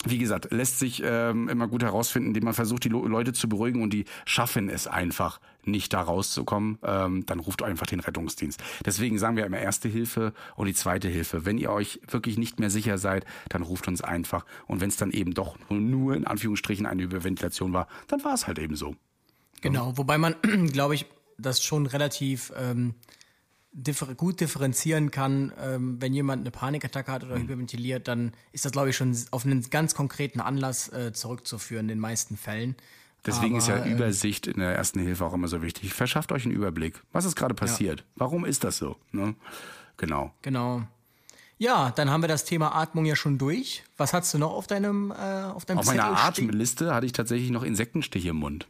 wie gesagt, lässt sich ähm, immer gut herausfinden, indem man versucht, die Leute zu beruhigen und die schaffen es einfach nicht da rauszukommen, ähm, dann ruft einfach den Rettungsdienst. Deswegen sagen wir immer erste Hilfe und die zweite Hilfe. Wenn ihr euch wirklich nicht mehr sicher seid, dann ruft uns einfach. Und wenn es dann eben doch nur in Anführungsstrichen eine Überventilation war, dann war es halt eben so. Genau, wobei man, glaube ich, das schon relativ ähm, differ gut differenzieren kann, ähm, wenn jemand eine Panikattacke hat oder Mhm. hyperventiliert, dann ist das, glaube ich, schon auf einen ganz konkreten Anlass äh, zurückzuführen in den meisten Fällen. Deswegen ist ja Aber, ähm, Übersicht in der ersten Hilfe auch immer so wichtig. Verschafft euch einen Überblick. Was ist gerade passiert? Warum ist das so? Ne? Genau. Genau. Ja, dann haben wir das Thema Atmung ja schon durch. Was hast du noch auf deinem, äh, auf deinem Auf meiner Zettel stehen? Atemliste hatte ich tatsächlich noch Insektenstiche im Mund.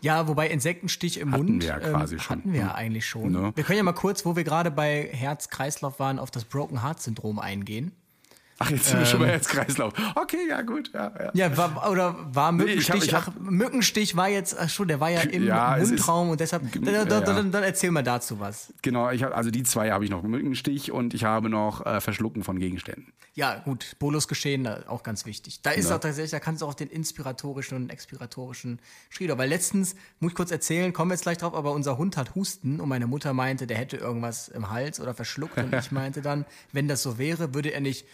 Ja, wobei Insektenstich im Hatten Mund wir ja quasi schon. hatten wir ja eigentlich schon. Ne? Wir können ja mal kurz, wo wir gerade bei Herz-Kreislauf waren, auf das Broken Heart Syndrom eingehen. Ach, jetzt sind wir schon bei Herzkreislauf. Okay, ja gut. Ja, ja. Ähm. Ja, war, oder war ich hab- Mückenstich? ich hab- ach, Mückenstich war jetzt, ach schon, der war ja im Ja, es ist- Mundraum und deshalb. Dann, Ja, dann, ja. dann, dann erzähl mal dazu was. Genau, ich hab, also die zwei habe ich noch. Mückenstich und ich habe noch äh, Verschlucken von Gegenständen. Ja, gut, Bolusgeschehen, da auch ganz wichtig. Da ist auch tatsächlich, da kannst du auch den inspiratorischen und expiratorischen Schrieder. Weil letztens, muss ich kurz erzählen, kommen wir jetzt gleich drauf, aber unser Hund hat Husten und meine Mutter meinte, der hätte irgendwas im Hals oder verschluckt. Und ich meinte dann, wenn das so wäre, würde er nicht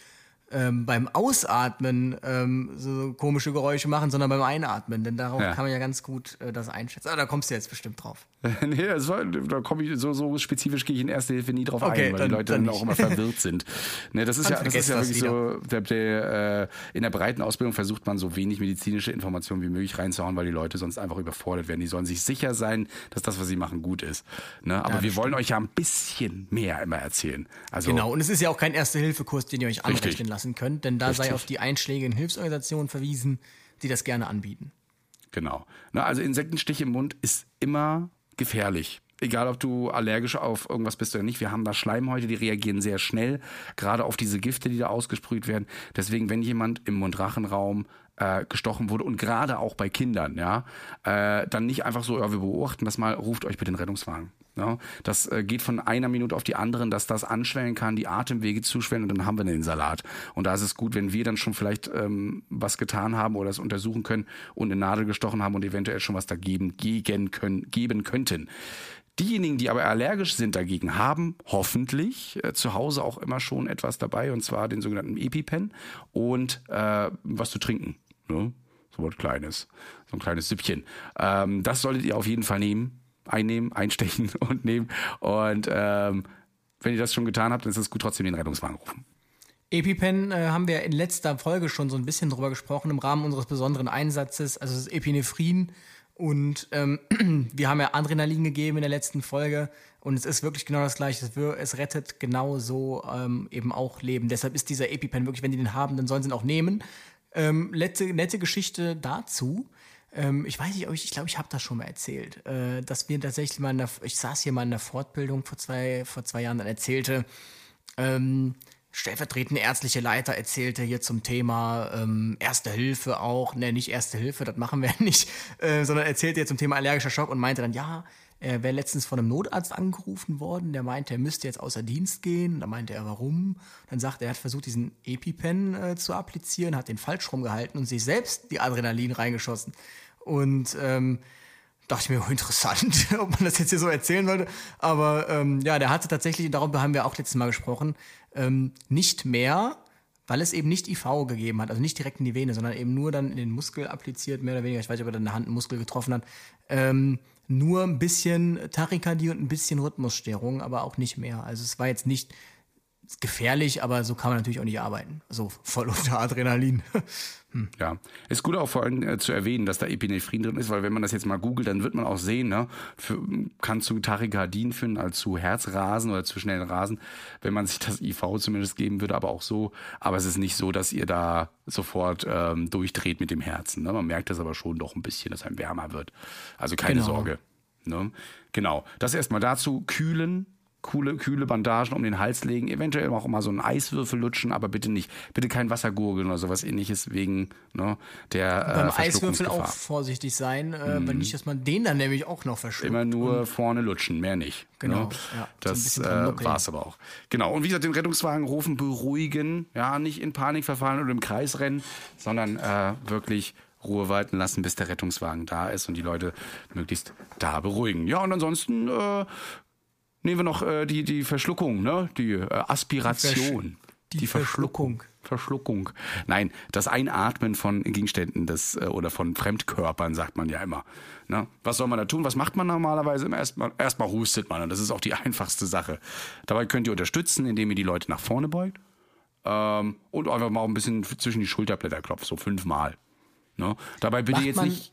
ähm, beim Ausatmen ähm, so komische Geräusche machen, sondern beim Einatmen. Denn darauf Ja. kann man ja ganz gut äh, das einschätzen. Ah, da kommst du jetzt bestimmt drauf. nee, das war, da komme ich so, so spezifisch gehe ich in erste Hilfe nie drauf Okay, ein, weil dann- die Leute dann dann, auch immer verwirrt sind. Ne, das ist Dann ja, das ist ja wirklich so, der, der, äh, in der breiten Ausbildung versucht man so wenig medizinische Informationen wie möglich reinzuhauen, weil die Leute sonst einfach überfordert werden. Die sollen sich sicher sein, dass das, was sie machen, gut ist. Ne? Aber wir wollen euch ja ein bisschen mehr immer erzählen. Also, Genau, und es ist ja auch kein Erste-Hilfe-Kurs, den ihr euch Richtig. anrechnen lassen könnt, denn da sei Richtig. auf die einschlägigen Hilfsorganisationen verwiesen, die das gerne anbieten. Genau. Na, also Insektenstich im Mund ist immer gefährlich. Egal, ob du allergisch auf irgendwas bist oder nicht. Wir haben da Schleimhäute, die reagieren sehr schnell, gerade auf diese Gifte, die da ausgesprüht werden. Deswegen, wenn jemand im Mund-Rachenraum äh, gestochen wurde und gerade auch bei Kindern, ja, äh, dann nicht einfach so, ja, wir beobachten das mal, ruft euch bitte den Rettungswagen. Ja, das äh, geht von einer Minute auf die anderen, dass das anschwellen kann, die Atemwege zuschwellen und dann haben wir den Salat. Und da ist es gut, wenn wir dann schon vielleicht ähm, was getan haben oder es untersuchen können und eine Nadel gestochen haben und eventuell schon was dagegen gegen können, geben könnten. Diejenigen, die aber allergisch sind dagegen, haben hoffentlich äh, zu Hause auch immer schon etwas dabei, und zwar den sogenannten EpiPen und äh, was zu trinken. Ne? So was Kleines, so ein kleines Süppchen. Ähm, das solltet ihr auf jeden Fall nehmen, einnehmen, einstechen und nehmen. Und ähm, wenn ihr das schon getan habt, dann ist es gut, trotzdem den Rettungswagen rufen. EpiPen äh, haben wir in letzter Folge schon so ein bisschen drüber gesprochen im Rahmen unseres besonderen Einsatzes, also das Epinephrin. Und ähm, wir haben ja Adrenalin gegeben in der letzten Folge. Und es ist wirklich genau das Gleiche. Es, rettet genau so ähm, eben auch Leben. Deshalb ist dieser EpiPen wirklich, wenn die den haben, dann sollen sie ihn auch nehmen. Ähm, nette, nette Geschichte dazu. Ähm, ich weiß nicht, ob ich, ich glaube, ich habe das schon mal erzählt, äh, dass wir tatsächlich mal in der, ich saß hier mal in der Fortbildung vor zwei, vor zwei Jahren und erzählte, ähm, stellvertretende ärztliche Leiter erzählte hier zum Thema ähm, Erste Hilfe auch, ne, nicht Erste Hilfe, das machen wir nicht, äh, sondern erzählte hier zum Thema allergischer Schock und meinte dann, ja, er wäre letztens von einem Notarzt angerufen worden, der meinte, er müsste jetzt außer Dienst gehen. Da meinte er, warum? Dann sagte er, er hat versucht, diesen EpiPen äh, zu applizieren, hat den falsch rumgehalten und sich selbst die Adrenalin reingeschossen. Und ähm, dachte ich mir, oh, interessant, ob man das jetzt hier so erzählen sollte. Aber ähm, ja, der hatte tatsächlich, darüber haben wir auch letztes Mal gesprochen, ähm, nicht mehr, weil es eben nicht IV gegeben hat, also nicht direkt in die Vene, sondern eben nur dann in den Muskel appliziert, mehr oder weniger. Ich weiß nicht, ob er dann in der Hand einen Muskel getroffen hat. Ähm, nur ein bisschen Tachykardie und ein bisschen Rhythmusstörung, aber auch nicht mehr. Also es war jetzt nicht gefährlich, aber so kann man natürlich auch nicht arbeiten. Also voll unter Adrenalin. Ja, ist gut auch vor allem äh, zu erwähnen, dass da Epinephrin drin ist, weil wenn man das jetzt mal googelt, dann wird man auch sehen, ne, für, kann zu Tachykardien führen, also zu Herzrasen oder zu schnellen Rasen, wenn man sich das IV zumindest geben würde, aber auch so. Aber es ist nicht so, dass ihr da sofort ähm, durchdreht mit dem Herzen. Ne? Man merkt das aber schon doch ein bisschen, dass einem wärmer wird. Also keine Genau. Sorge. Ne? Genau. Das erstmal dazu. Kühlen. Coole, kühle Bandagen um den Hals legen, eventuell auch mal so einen Eiswürfel lutschen, aber bitte nicht, bitte kein Wasser gurgeln oder sowas ähnliches wegen ne, der Beim äh, Eiswürfel auch vorsichtig sein, äh, wenn nicht, dass man den dann nämlich auch noch verschluckt. Immer nur vorne lutschen, mehr nicht. Genau, Ne? ja, das äh, war es aber auch. Genau. Und wie gesagt, den Rettungswagen rufen, beruhigen, ja, nicht in Panik verfallen oder im Kreis rennen, sondern äh, wirklich Ruhe walten lassen, bis der Rettungswagen da ist und die Leute möglichst da beruhigen. Ja, und ansonsten äh, nehmen wir noch äh, die, die Verschluckung, ne? die äh, Aspiration. Die Verschluckung. Verschluckung. Nein, das Einatmen von Gegenständen des, äh, oder von Fremdkörpern, sagt man ja immer. Ne? Was soll man da tun? Was macht man normalerweise? Erstmal erstmal hustet man und das ist auch die einfachste Sache. Dabei könnt ihr unterstützen, indem ihr die Leute nach vorne beugt ähm, und einfach mal ein bisschen zwischen die Schulterblätter klopft, so fünfmal. Ne? Dabei bitte Macht jetzt nicht.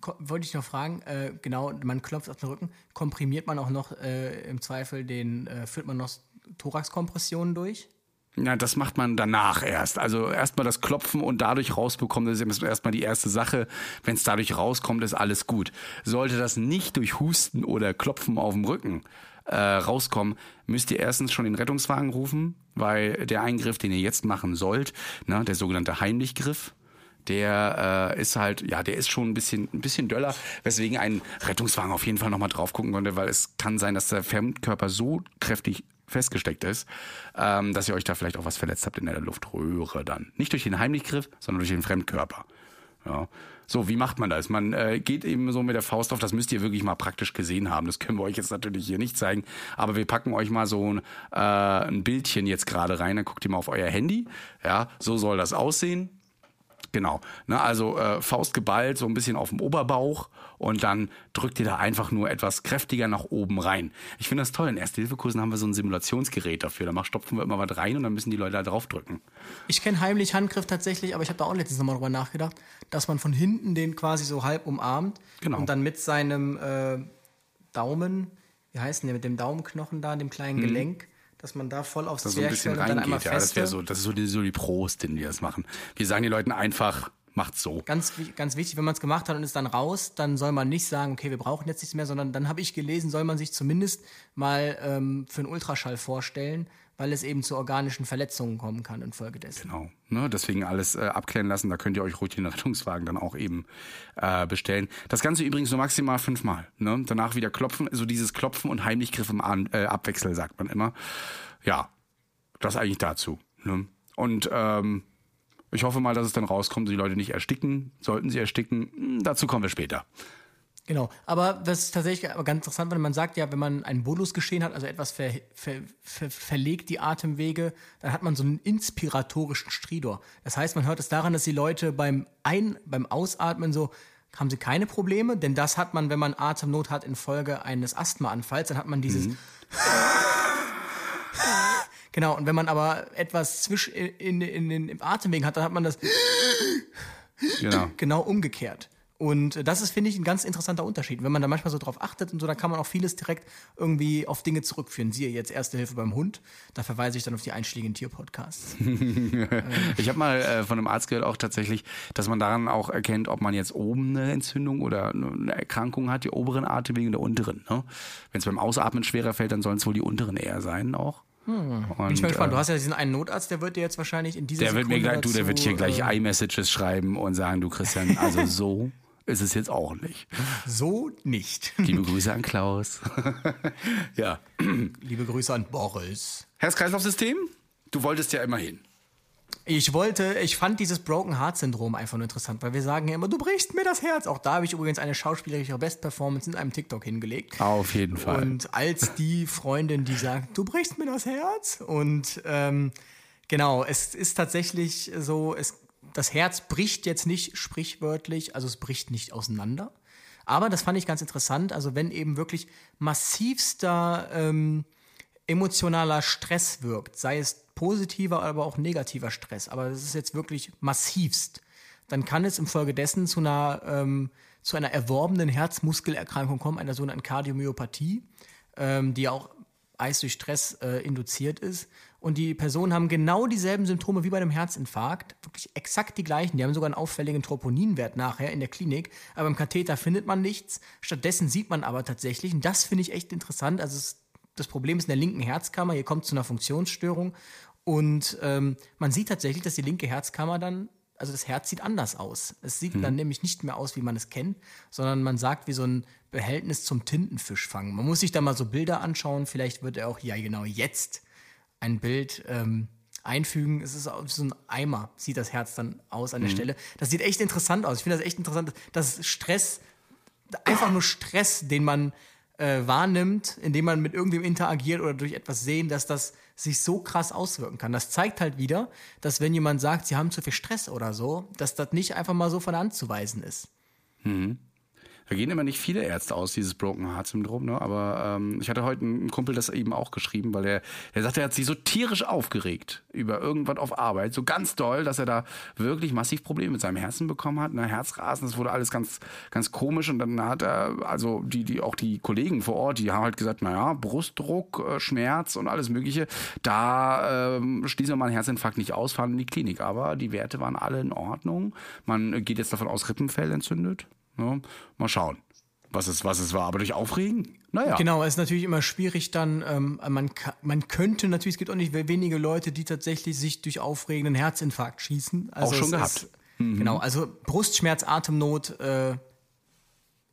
Ko- Wollte ich noch fragen, äh, genau, man klopft auf den Rücken, komprimiert man auch noch äh, im Zweifel den, äh, führt man noch Thoraxkompressionen durch? Ja, das macht man danach erst. Also erstmal das Klopfen und dadurch rausbekommen, das ist erstmal die erste Sache. Wenn es dadurch rauskommt, ist alles gut. Sollte das nicht durch Husten oder Klopfen auf dem Rücken äh, rauskommen, müsst ihr erstens schon den Rettungswagen rufen, weil der Eingriff, den ihr jetzt machen sollt, ne, der sogenannte Heimlichgriff, der äh, ist halt, ja, der ist schon ein bisschen, ein bisschen döller, weswegen ein Rettungswagen auf jeden Fall nochmal drauf gucken konnte, weil es kann sein, dass der Fremdkörper so kräftig festgesteckt ist, ähm, dass ihr euch da vielleicht auch was verletzt habt in der Luftröhre dann. Nicht durch den Heimlichgriff, sondern durch den Fremdkörper. Ja. So, wie macht man das? Man äh, geht eben so mit der Faust auf, das müsst ihr wirklich mal praktisch gesehen haben. Das können wir euch jetzt natürlich hier nicht zeigen, aber wir packen euch mal so ein, äh, ein Bildchen jetzt gerade rein, dann guckt ihr mal auf euer Handy. Ja, so soll das aussehen. Genau. Ne, also äh, Faust geballt, so ein bisschen auf dem Oberbauch und dann drückt ihr da einfach nur etwas kräftiger nach oben rein. Ich finde das toll. In Erste-Hilfe-Kursen haben wir so ein Simulationsgerät dafür. Da stopfen wir immer was rein und dann müssen die Leute da draufdrücken. Ich kenne heimlich Handgriff tatsächlich, aber ich habe da auch letztens nochmal drüber nachgedacht, dass man von hinten den quasi so halb umarmt Genau. und dann mit seinem äh, Daumen, wie heißt denn der, mit dem Daumenknochen da, dem kleinen Gelenk, dass man da voll aufs dass so ein bisschen Zwerchfell dann einmal reingeht. Ja, das wäre so, das ist so die, so die Pros, die das machen. Wir sagen den Leuten einfach, macht's so. Ganz, ganz wichtig, wenn man es gemacht hat und ist dann raus, dann soll man nicht sagen, okay, wir brauchen jetzt nichts mehr, sondern dann habe ich gelesen, soll man sich zumindest mal ähm, für einen Ultraschall vorstellen, weil es eben zu organischen Verletzungen kommen kann infolgedessen. Genau. Ne, deswegen alles äh, abklären lassen. Da könnt ihr euch ruhig den Rettungswagen dann auch eben äh, bestellen. Das Ganze übrigens nur maximal fünfmal. Ne? Danach wieder klopfen. Also dieses Klopfen und Heimlichgriff im An äh, Abwechsel, sagt man immer. Ja, das eigentlich dazu. Ne? Und ähm, ich hoffe mal, dass es dann rauskommt, die Leute nicht ersticken. Sollten sie ersticken, hm, dazu kommen wir später. Genau, aber was ist tatsächlich aber ganz interessant, weil man sagt ja, wenn man ein Bolus geschehen hat, also etwas ver, ver, ver, verlegt die Atemwege, dann hat man so einen inspiratorischen Stridor. Das heißt, man hört es daran, dass die Leute beim Ein-, beim Ausatmen so haben sie keine Probleme, denn das hat man, wenn man Atemnot hat infolge eines Asthmaanfalls, dann hat man dieses Genau, und wenn man aber etwas zwischen in, in, in den im Atemwegen hat, dann hat man das Genau. genau umgekehrt. Und das ist, finde ich, ein ganz interessanter Unterschied. Wenn man da manchmal so drauf achtet und so, dann kann man auch vieles direkt irgendwie auf Dinge zurückführen. Siehe jetzt Erste Hilfe beim Hund. Da verweise ich dann auf die einschlägigen Tierpodcasts. Ich habe mal äh, von einem Arzt gehört auch tatsächlich, dass man daran auch erkennt, ob man jetzt oben eine Entzündung oder eine Erkrankung hat, die oberen Atemwege oder unteren. Ne? Wenn es beim Ausatmen schwerer fällt, dann sollen es wohl die unteren eher sein auch. Und, Bin ich mal gespannt. äh, Du hast ja diesen einen Notarzt, der wird dir jetzt wahrscheinlich in dieser der wird mir Sekunde gleich, du, der wird hier dazu, gleich äh, iMessages schreiben und sagen, du Christian, also so ist es jetzt auch nicht. So nicht. Liebe Grüße an Klaus. ja. Liebe Grüße an Boris. Herz-Kreislauf-System? Du wolltest ja immer hin. Ich wollte, ich fand dieses Broken Heart Syndrom einfach nur interessant, weil wir sagen ja immer, du brichst mir das Herz. Auch da habe ich übrigens eine schauspielerische Bestperformance in einem TikTok hingelegt. Auf jeden Fall. Und als die Freundin, die sagt, du brichst mir das Herz. Und ähm, genau, es ist tatsächlich so, es, das Herz bricht jetzt nicht sprichwörtlich, also es bricht nicht auseinander. Aber das fand ich ganz interessant. Also wenn eben wirklich massivster ähm, emotionaler Stress wirkt, sei es positiver, aber auch negativer Stress, aber das ist jetzt wirklich massivst, dann kann es infolgedessen zu einer, ähm, zu einer erworbenen Herzmuskelerkrankung kommen, einer sogenannten Kardiomyopathie, ähm, die auch Eis durch Stress äh, induziert ist. Und die Personen haben genau dieselben Symptome wie bei einem Herzinfarkt, wirklich exakt die gleichen. Die haben sogar einen auffälligen Troponinwert nachher in der Klinik, aber im Katheter findet man nichts. Stattdessen sieht man aber tatsächlich, und das finde ich echt interessant, also es, das Problem ist in der linken Herzkammer, hier kommt es zu einer Funktionsstörung und ähm, man sieht tatsächlich, dass die linke Herzkammer dann, also das Herz sieht anders aus. Es sieht dann nämlich nicht mehr aus, wie man es kennt, sondern man sagt wie so ein Behältnis zum Tintenfischfangen. Man muss sich da mal so Bilder anschauen, vielleicht wird er auch, ja genau, jetzt ein Bild ähm, einfügen. Es ist so ein Eimer, sieht das Herz dann aus an der Stelle. Das sieht echt interessant aus. Ich finde das echt interessant, dass Stress, einfach nur Stress, den man äh, wahrnimmt, indem man mit irgendwem interagiert oder durch etwas sehen, dass das sich so krass auswirken kann. Das zeigt halt wieder, dass wenn jemand sagt, sie haben zu viel Stress oder so, dass das nicht einfach mal so von der Hand zu weisen ist. Da gehen immer nicht viele Ärzte aus, dieses Broken Heart Syndrom, ne? Aber ähm, ich hatte heute einen Kumpel das eben auch geschrieben, weil der, der sagt, er hat sich so tierisch aufgeregt über irgendwas auf Arbeit, so ganz doll, dass er da wirklich massiv Probleme mit seinem Herzen bekommen hat, ne? Herzrasen, das wurde alles ganz, ganz komisch und dann hat er, also die, die, auch die Kollegen vor Ort, die haben halt gesagt, naja, Brustdruck, äh, Schmerz und alles Mögliche, da ähm, schließen wir mal einen Herzinfarkt nicht aus, fahren in die Klinik. Aber die Werte waren alle in Ordnung. Man geht jetzt davon aus, Rippenfell entzündet. Ja, mal schauen, was es, was es war. Aber durch Aufregen? Naja. Genau, es ist natürlich immer schwierig dann, ähm, man, man könnte natürlich, es gibt auch nicht wenige Leute, die tatsächlich sich durch aufregenden Herzinfarkt schießen. Also Auch schon gehabt. Ist, Genau, also Brustschmerz, Atemnot, äh,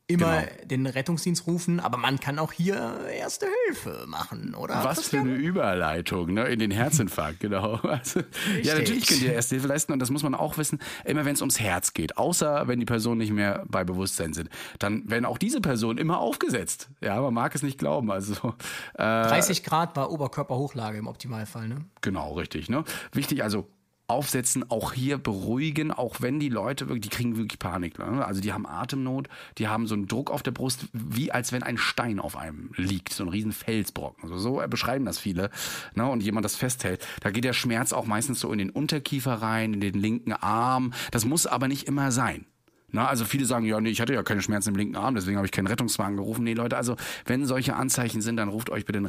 immer Genau. den Rettungsdienst rufen, aber man kann auch hier Erste Hilfe machen, oder? Was für eine Überleitung, ne? In den Herzinfarkt, genau. Also, ja, natürlich könnt ihr Erste Hilfe leisten und das muss man auch wissen, immer wenn es ums Herz geht. Außer wenn die Personen nicht mehr bei Bewusstsein sind. Dann werden auch diese Personen immer aufgesetzt. Ja, man mag es nicht glauben. Also äh, 30 Grad war Oberkörperhochlage im Optimalfall, ne? Genau, richtig. Ne? Wichtig, also aufsetzen, auch hier beruhigen, auch wenn die Leute wirklich, die kriegen wirklich Panik. Ne? Also die haben Atemnot, die haben so einen Druck auf der Brust, wie als wenn ein Stein auf einem liegt, so ein riesen Felsbrocken. Also so beschreiben das viele. Ne? Und jemand das festhält. Da geht der Schmerz auch meistens so in den Unterkiefer rein, in den linken Arm. Das muss aber nicht immer sein. Na, also viele sagen, ja, nee, ich hatte ja keine Schmerzen im linken Arm, deswegen habe ich keinen Rettungswagen gerufen. Nee, Leute, also wenn solche Anzeichen sind, dann ruft euch bitte den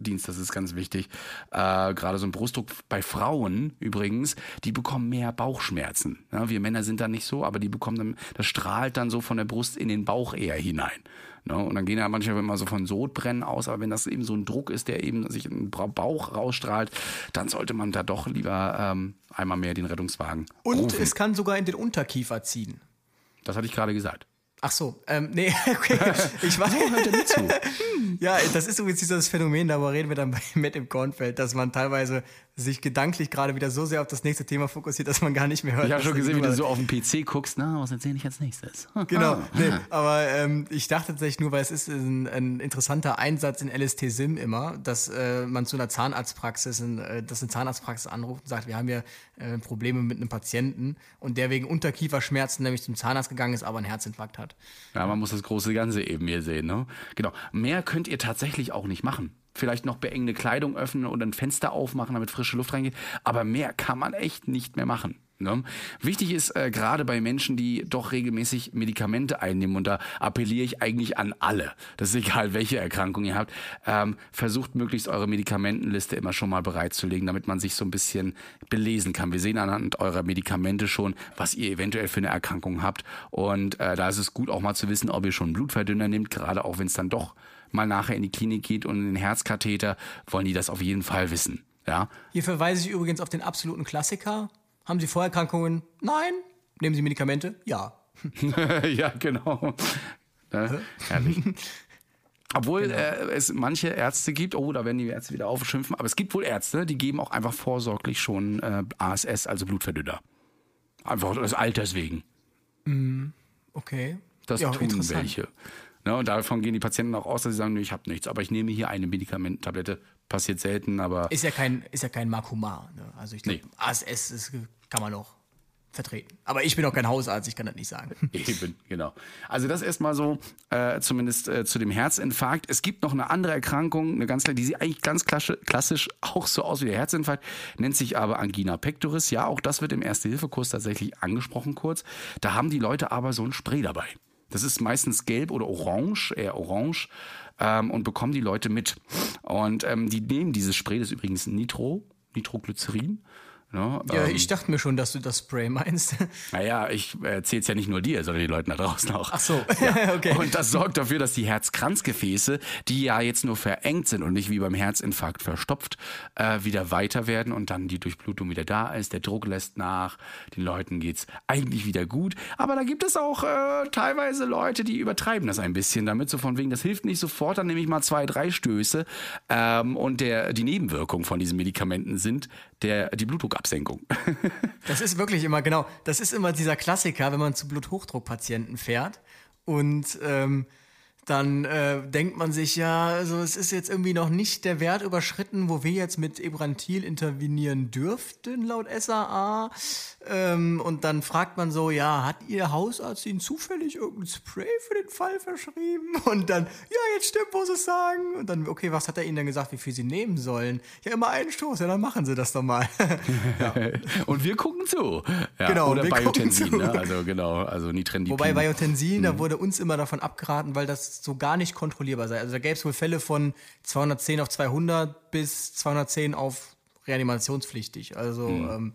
Rettungsdienst, das ist ganz wichtig. Äh, Gerade so ein Brustdruck bei Frauen übrigens, die bekommen mehr Bauchschmerzen. Ja, wir Männer sind da nicht so, aber die bekommen dann, das strahlt dann so von der Brust in den Bauch eher hinein. Ne? Und dann gehen ja manchmal immer so von Sodbrennen aus, aber wenn das eben so ein Druck ist, der eben sich in den Bra- Bauch rausstrahlt, dann sollte man da doch lieber ähm, einmal mehr den Rettungswagen Und rufen. es kann sogar in den Unterkiefer ziehen. Das hatte ich gerade gesagt. Ach so, ähm, nee, okay. Ich war Ja, das ist übrigens dieses Phänomen, darüber reden wir dann bei Matt im Kornfeld, dass man teilweise sich gedanklich gerade wieder so sehr auf das nächste Thema fokussiert, dass man gar nicht mehr hört. Ich habe schon gesehen, wie du so auf dem PC guckst. Na, was erzähle ich als nächstes? Genau, nee, aber ähm, ich dachte tatsächlich nur, weil es ist ein, ein interessanter Einsatz in LST-SIM immer, dass äh, man zu einer Zahnarztpraxis, in, äh, dass eine Zahnarztpraxis anruft und sagt, wir haben hier äh, Probleme mit einem Patienten und der wegen Unterkieferschmerzen nämlich zum Zahnarzt gegangen ist, aber einen Herzinfarkt hat. Ja, man muss das große Ganze eben hier sehen. Ne? Genau. Mehr könnt ihr tatsächlich auch nicht machen. Vielleicht noch beengende Kleidung öffnen oder ein Fenster aufmachen, damit frische Luft reingeht. Aber mehr kann man echt nicht mehr machen. Ne? Wichtig ist äh, gerade bei Menschen, die doch regelmäßig Medikamente einnehmen, und da appelliere ich eigentlich an alle, das ist egal, welche Erkrankung ihr habt, ähm, versucht möglichst eure Medikamentenliste immer schon mal bereitzulegen, damit man sich so ein bisschen belesen kann. Wir sehen anhand eurer Medikamente schon, was ihr eventuell für eine Erkrankung habt. Und äh, da ist es gut auch mal zu wissen, ob ihr schon Blutverdünner nehmt, gerade auch wenn es dann doch mal nachher in die Klinik geht und in den Herzkatheter, wollen die das auf jeden Fall wissen. Ja, Hier verweise ich übrigens auf den absoluten Klassiker. Haben Sie Vorerkrankungen? Nein. Nehmen Sie Medikamente? Ja. ja, genau. Ne? Herrlich. Obwohl äh, es manche Ärzte gibt, oh, da werden die Ärzte wieder aufschimpfen, aber es gibt wohl Ärzte, die geben auch einfach vorsorglich schon äh, ASS, also Blutverdünner. Einfach des Alters wegen. Okay. Das ja, tun welche. Ne, und davon gehen die Patienten auch aus, dass sie sagen, nee, ich habe nichts, aber ich nehme hier eine Medikamenttablette. Passiert selten, aber Ist ja kein, ist ja kein Makumar. Ne? Also ich glaube, Nee. ASS ist, kann man noch vertreten. Aber ich bin auch kein Hausarzt, ich kann das nicht sagen. Eben, genau. Also das erstmal so, äh, zumindest äh, zu dem Herzinfarkt. Es gibt noch eine andere Erkrankung, eine ganz, die sieht eigentlich ganz klassisch, klassisch auch so aus wie der Herzinfarkt, nennt sich aber Angina pectoris. Ja, auch das wird im Erste-Hilfe-Kurs tatsächlich angesprochen kurz. Da haben die Leute aber so ein Spray dabei. Das ist meistens gelb oder orange, eher orange, ähm, und bekommen die Leute mit. Und ähm, die nehmen dieses Spray, das ist übrigens Nitro, Nitroglycerin. Ne? Ja, ähm, ich dachte mir schon, dass du das Spray meinst. naja, ich erzähle es ja nicht nur dir, sondern den Leuten da draußen auch. Ach so, okay. Und das sorgt dafür, dass die Herzkranzgefäße, die ja jetzt nur verengt sind und nicht wie beim Herzinfarkt verstopft, äh, wieder weiter werden und dann die Durchblutung wieder da ist, der Druck lässt nach, den Leuten geht's eigentlich wieder gut. Aber da gibt es auch äh, teilweise Leute, die übertreiben das ein bisschen damit, so von wegen, das hilft nicht sofort, dann nehme ich mal zwei, drei Stöße. Ähm, und der, die Nebenwirkungen von diesen Medikamenten sind der, die Blutdruckabsenkung. Das ist wirklich immer, genau, das ist immer dieser Klassiker, wenn man zu Bluthochdruckpatienten fährt und ähm, dann äh, denkt man sich ja, also es ist jetzt irgendwie noch nicht der Wert überschritten, wo wir jetzt mit Ebrantil intervenieren dürften, laut SAA. Ähm, und dann fragt man so, ja, hat Ihr Hausarzt Ihnen zufällig irgendein Spray für den Fall verschrieben? Und dann, ja, jetzt stimmt, Sie es sagen. Und dann, okay, was hat er Ihnen denn gesagt, wie viel Sie nehmen sollen? Ja, immer einen Stoß, ja, dann machen Sie das doch mal. Und wir gucken zu. Ja, Genau, Oder wir gucken Biotensin, zu. ne? Also genau, also Nitrendipin. Wobei Biotensin, Mhm. da wurde uns immer davon abgeraten, weil das so gar nicht kontrollierbar sei. Also da gäbe es wohl Fälle von 210 auf 200 bis 210 auf reanimationspflichtig. Also Mhm. ähm,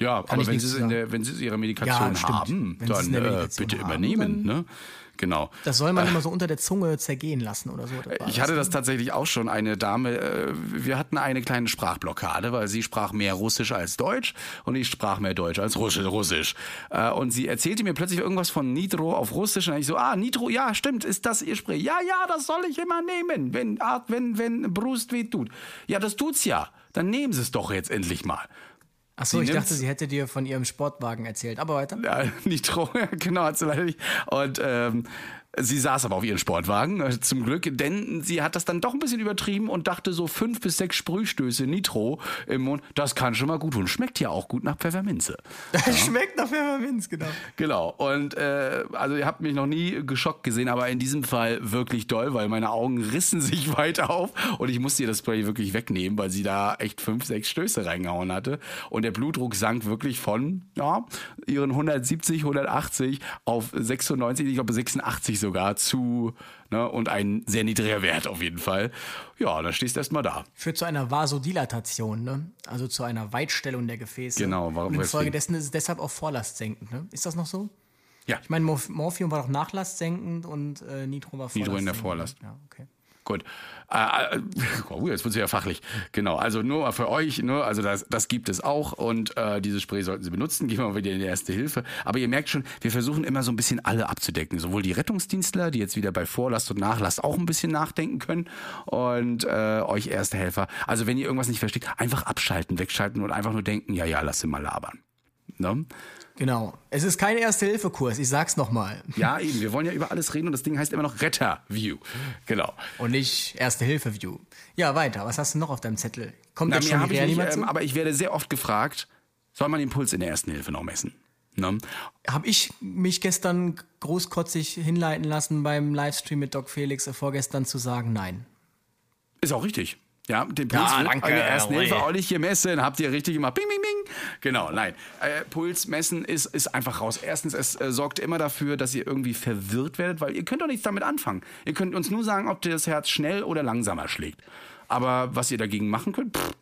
Ja, aber wenn Sie, es in der, wenn Sie es Ihre Medikation Ja, haben, dann äh, bitte haben, übernehmen. Ne? Genau. das soll man immer so unter der Zunge zergehen lassen oder so. Ich hatte das tatsächlich auch schon. Eine Dame, äh, wir hatten eine kleine Sprachblockade, weil sie sprach mehr Russisch als Deutsch und ich sprach mehr Deutsch als Russisch. Russisch. Äh, Und sie erzählte mir plötzlich irgendwas von Nitro auf Russisch und ich so, ah, Nitro, ja, stimmt, ist das Ihr Spray? Ja, ja, das soll ich immer nehmen, wenn, ah, wenn, wenn Brust weh tut. Ja, das tut's ja. Dann nehmen Sie es doch jetzt endlich mal. Achso, ich dachte, sie hätte dir von ihrem Sportwagen erzählt. Aber weiter. Ja, Nitro, ja, genau, hat sie leider nicht. Und ähm, sie saß aber auf ihren Sportwagen, äh, zum Glück, denn sie hat das dann doch ein bisschen übertrieben und dachte so fünf bis sechs Sprühstöße Nitro im Mund, das kann schon mal gut tun. Schmeckt ja auch gut nach Pfefferminze. Schmeckt nach Pfefferminz, genau. Genau. Und äh, also ihr habt mich noch nie geschockt gesehen, aber in diesem Fall wirklich doll, weil meine Augen rissen sich weit auf und ich musste ihr das Spray wirklich wegnehmen, weil sie da echt fünf, sechs Stöße reingehauen hatte. Und der Blutdruck sank wirklich von ja, ihren 170, 180 auf 96, ich glaube 86 sogar zu ne, und ein sehr niedriger Wert auf jeden Fall. Ja, dann stehst du erstmal da. Führt zu einer Vasodilatation, ne? Also zu einer Weitstellung der Gefäße. Genau, warum- Und infolgedessen ist es deshalb auch vorlastsenkend, ne? Ist das noch so? Ja. Ich meine, Morph Morphium war doch nachlastsenkend und äh, Nitro war vorlastsenkend. Nitro in der Vorlast. Ja, okay. Gut. Äh, äh, oh, jetzt wird es ja fachlich. Genau, also nur mal für euch, ne, also das, das gibt es auch und äh, dieses Spray sollten Sie benutzen. Gehen wir mal wieder in die erste Hilfe. Aber ihr merkt schon, wir versuchen immer so ein bisschen alle abzudecken. Sowohl die Rettungsdienstler, die jetzt wieder bei Vorlast und Nachlast auch ein bisschen nachdenken können und äh, euch Erste Helfer. Also wenn ihr irgendwas nicht versteht, einfach abschalten, wegschalten und einfach nur denken, ja, ja, lass sie mal labern. Ne? Genau. Es ist kein Erste-Hilfe-Kurs, ich sag's nochmal. Ja, eben, wir wollen ja über alles reden und das Ding heißt immer noch Retter-View. Genau. Und nicht Erste-Hilfe-View. Ja, weiter. Was hast du noch auf deinem Zettel? Kommt Na, jetzt schon die ich nicht, ähm, aber ich werde sehr oft gefragt, soll man den Puls in der ersten Hilfe noch messen? Ne? Habe ich mich gestern großkotzig hinleiten lassen beim Livestream mit Doc Felix äh, vorgestern zu sagen, nein. Ist auch richtig. Ja, den Puls Ja, danke, in der ersten. Hilfe auch nicht gemessen. Habt ihr richtig gemacht. Bing, bing, bing. Genau, nein. Äh, Puls messen ist, ist einfach raus. Erstens, es äh, sorgt immer dafür, dass ihr irgendwie verwirrt werdet, weil ihr könnt doch nichts damit anfangen. Ihr könnt uns nur sagen, ob das Herz schnell oder langsamer schlägt. Aber was ihr dagegen machen könnt, pff,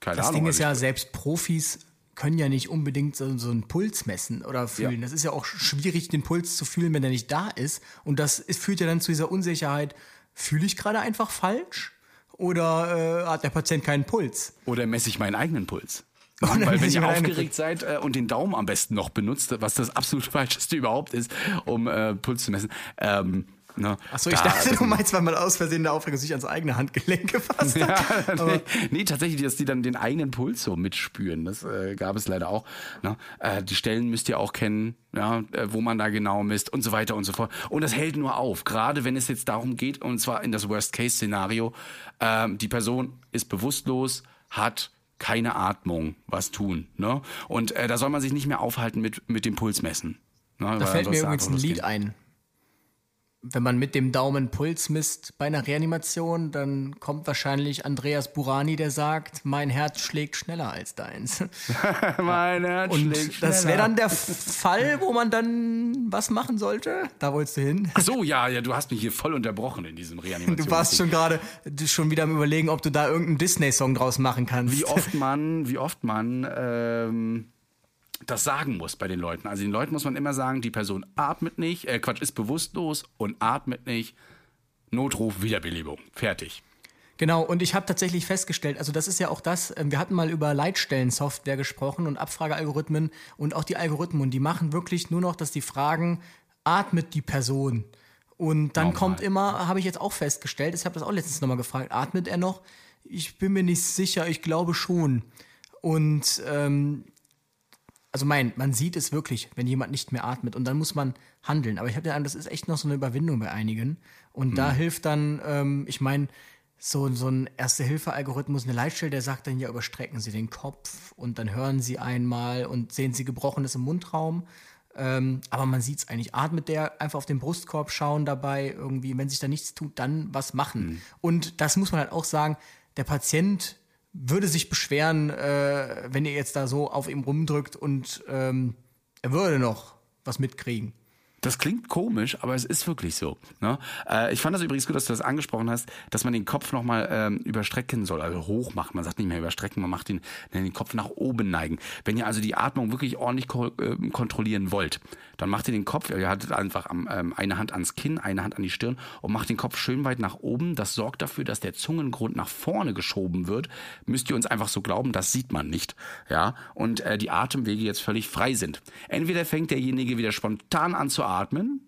keine Das Ahnung. Ding ist ja, selbst Profis können ja nicht unbedingt so, so einen Puls messen oder fühlen. Ja. Das ist ja auch schwierig, den Puls zu fühlen, wenn er nicht da ist. Und das ist, führt ja dann zu dieser Unsicherheit, fühle ich gerade einfach falsch? Oder äh, hat der Patient keinen Puls? Oder messe ich meinen eigenen Puls? Oder Weil wenn ich ihr aufgeregt seid äh, und den Daumen am besten noch benutzt, was das absolut falscheste überhaupt ist, um äh, Puls zu messen. Ähm, ne, Achso, ich da- dachte, du meinst, weil man aus Versehen der Aufregung sich ans eigene Handgelenk gefasst hat. Ja, nee, nee, tatsächlich, dass die dann den eigenen Puls so mitspüren. Das äh, gab es leider auch. Ne? Äh, die Stellen müsst ihr auch kennen, ja, äh, wo man da genau misst und so weiter und so fort. Und das hält nur auf, gerade wenn es jetzt darum geht, und zwar in das Worst-Case-Szenario, ähm, die Person ist bewusstlos, hat keine Atmung, was tun. Ne? Und äh, da soll man sich nicht mehr aufhalten mit, mit dem Pulsmessen. Ne? Da fällt mir übrigens ein Lied ein. Wenn man mit dem Daumen Puls misst bei einer Reanimation, dann kommt wahrscheinlich Andreas Burani, der sagt, mein Herz schlägt schneller als deins. Mein Herz Und schlägt das wäre schneller. dann der Fall, wo man dann was machen sollte. Da wolltest du hin. Ach so, ja, ja, du hast mich hier voll unterbrochen in diesem Reanimation. Du warst schon gerade schon wieder am überlegen, ob du da irgendeinen Disney-Song draus machen kannst. wie oft man, wie oft man ähm, das sagen muss bei den Leuten. Also den Leuten muss man immer sagen, die Person atmet nicht, äh, Quatsch, ist bewusstlos und atmet nicht. Notruf, Wiederbelebung. Fertig. Genau, und ich habe tatsächlich festgestellt, also das ist ja auch das, ähm, wir hatten mal über Leitstellensoftware gesprochen und Abfragealgorithmen und auch die Algorithmen, und die machen wirklich nur noch, dass die fragen, atmet die Person? Und dann Normal. kommt immer, habe ich jetzt auch festgestellt, ich habe das auch letztens nochmal gefragt, atmet er noch? Ich bin mir nicht sicher, ich glaube schon. Und ähm, also mein, man sieht es wirklich, wenn jemand nicht mehr atmet und dann muss man handeln. Aber ich habe den Eindruck, das ist echt noch so eine Überwindung bei einigen. Und da hilft dann, ähm, ich meine, so, so ein Erste-Hilfe-Algorithmus, eine Leitstelle, der sagt dann ja, überstrecken Sie den Kopf und dann hören Sie einmal und sehen Sie Gebrochenes im Mundraum. Ähm, aber man sieht es eigentlich. Atmet der einfach auf den Brustkorb schauen dabei, irgendwie, wenn sich da nichts tut, dann was machen. Und das muss man halt auch sagen, der Patient würde sich beschweren, äh, wenn ihr jetzt da so auf ihm rumdrückt und ähm, er würde noch was mitkriegen. Das klingt komisch, aber es ist wirklich so. Ne? Äh, ich fand das übrigens gut, dass du das angesprochen hast, dass man den Kopf nochmal ähm, überstrecken soll, also hoch machen. Man sagt nicht mehr überstrecken, man macht den, den Kopf nach oben neigen. Wenn ihr also die Atmung wirklich ordentlich ko äh, kontrollieren wollt, dann macht ihr den Kopf, ihr haltet einfach am, ähm, eine Hand ans Kinn, eine Hand an die Stirn und macht den Kopf schön weit nach oben. Das sorgt dafür, dass der Zungengrund nach vorne geschoben wird. Müsst ihr uns einfach so glauben, das sieht man nicht. Ja, und äh, die Atemwege jetzt völlig frei sind. Entweder fängt derjenige wieder spontan an zu atmen,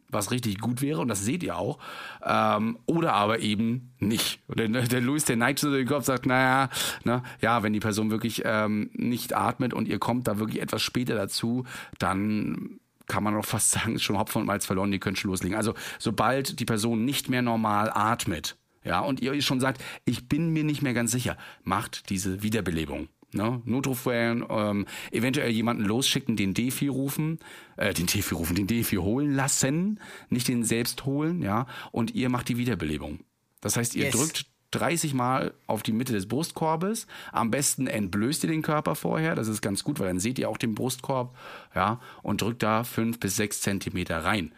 was richtig gut wäre, und das seht ihr auch, ähm, oder aber eben nicht. Der, der Louis, der neigt so den Kopf, sagt, naja, ne, ja, wenn die Person wirklich ähm, nicht atmet und ihr kommt da wirklich etwas später dazu, dann kann man auch fast sagen, ist schon Hopfen und Malz verloren, die können schon loslegen. Also sobald die Person nicht mehr normal atmet, ja, und ihr schon sagt, ich bin mir nicht mehr ganz sicher, macht diese Wiederbelebung. Ne? Notruf wählen, ähm, eventuell jemanden losschicken, den Defi rufen, äh, den Defi rufen, den Defi holen lassen, nicht den selbst holen, ja, und ihr macht die Wiederbelebung. Das heißt, ihr Yes. drückt 30 Mal auf die Mitte des Brustkorbes. Am besten entblößt ihr den Körper vorher. Das ist ganz gut, weil dann seht ihr auch den Brustkorb. Ja, und drückt da fünf bis sechs Zentimeter rein.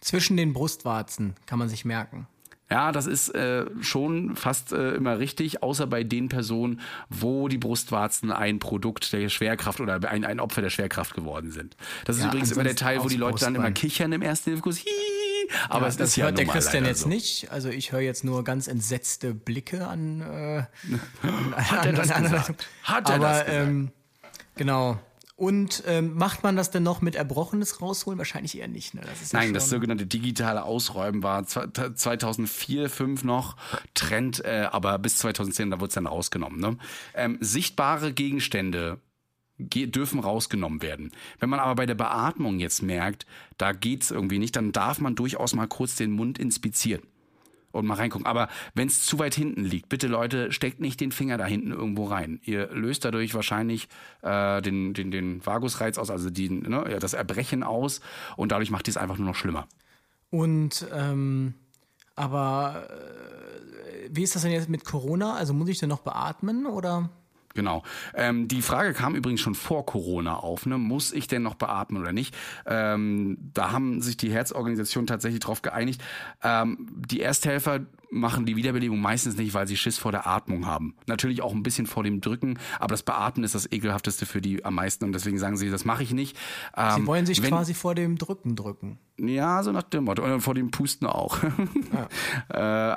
Zwischen den Brustwarzen kann man sich merken. Ja, das ist äh, schon fast äh, immer richtig, außer bei den Personen, wo die Brustwarzen ein Produkt der Schwerkraft oder ein, ein Opfer der Schwerkraft geworden sind. Das ist Ja, übrigens immer der Teil, wo die Leute dann immer kichern im ersten Hilfekurs. Aber Ja, es das ist ja hört der nun mal Christian jetzt so. nicht. Also ich höre jetzt nur ganz entsetzte Blicke an. Äh, an Hat er das an- gesagt? Hat er Aber, das gesagt? Ähm, genau. Und ähm, macht man das denn noch mit Erbrochenes rausholen? Wahrscheinlich eher nicht. Ne? Das ist ja Nein, das sogenannte digitale Ausräumen war zwe- 2004, 2005 noch Trend, äh, aber bis 2010, da wurde es dann rausgenommen. Ne? Ähm, sichtbare Gegenstände ge- dürfen rausgenommen werden. Wenn man aber bei der Beatmung jetzt merkt, da geht's irgendwie nicht, dann darf man durchaus mal kurz den Mund inspizieren und mal reingucken. Aber wenn es zu weit hinten liegt, bitte Leute, steckt nicht den Finger da hinten irgendwo rein. Ihr löst dadurch wahrscheinlich äh, den, den, den Vagusreiz aus, also die, ne, das Erbrechen aus und dadurch macht ihr es einfach nur noch schlimmer. Und ähm, aber äh, wie ist das denn jetzt mit Corona? Also muss ich denn noch beatmen oder? Genau. Ähm, die Frage kam übrigens schon vor Corona auf. Ne? Muss ich denn noch beatmen oder nicht? Ähm, da haben sich die Herzorganisationen tatsächlich drauf geeinigt. Ähm, die Ersthelfer machen die Wiederbelebung meistens nicht, weil sie Schiss vor der Atmung haben. Natürlich auch ein bisschen vor dem Drücken, aber das Beatmen ist das ekelhafteste für die am meisten und deswegen sagen sie, das mache ich nicht. Ähm, Sie wollen sich wenn- quasi vor dem Drücken drücken. ja, so nach dem Motto. Oder vor dem Pusten auch. äh,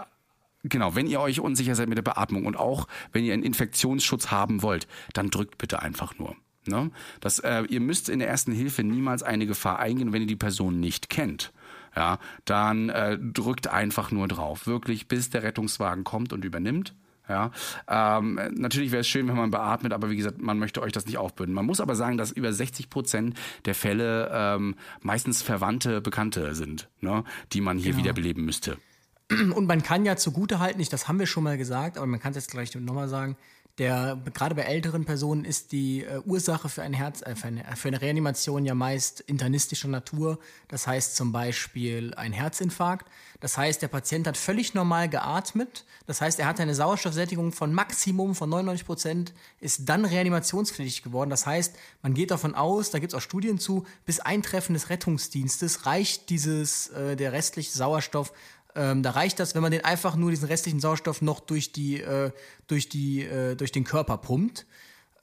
genau, wenn ihr euch unsicher seid mit der Beatmung und auch wenn ihr einen Infektionsschutz haben wollt, dann drückt bitte einfach nur. Ne? Das, äh, ihr müsst in der ersten Hilfe niemals eine Gefahr eingehen, wenn ihr die Person nicht kennt. Ja, dann äh, drückt einfach nur drauf. Wirklich, bis der Rettungswagen kommt und übernimmt. Ja, ähm, natürlich wäre es schön, wenn man beatmet, aber wie gesagt, man möchte euch das nicht aufbürden. Man muss aber sagen, dass über 60 Prozent der Fälle ähm, meistens Verwandte, Bekannte sind, ne, die man hier wiederbeleben müsste. Und man kann ja zugute halten, nicht, das haben wir schon mal gesagt, aber man kann es jetzt gleich nochmal sagen, der, gerade bei älteren Personen ist die äh, Ursache für ein Herz, äh, für, eine, für eine Reanimation ja meist internistischer Natur. Das heißt zum Beispiel ein Herzinfarkt. Das heißt, der Patient hat völlig normal geatmet. Das heißt, er hatte eine Sauerstoffsättigung von Maximum von 99 Prozent, ist dann reanimationspflichtig geworden. Das heißt, man geht davon aus, da gibt es auch Studien zu, bis Eintreffen des Rettungsdienstes reicht dieses, äh, der restliche Sauerstoff ähm, da reicht das, wenn man den einfach nur diesen restlichen Sauerstoff noch durch die, äh, durch die, äh, durch den Körper pumpt.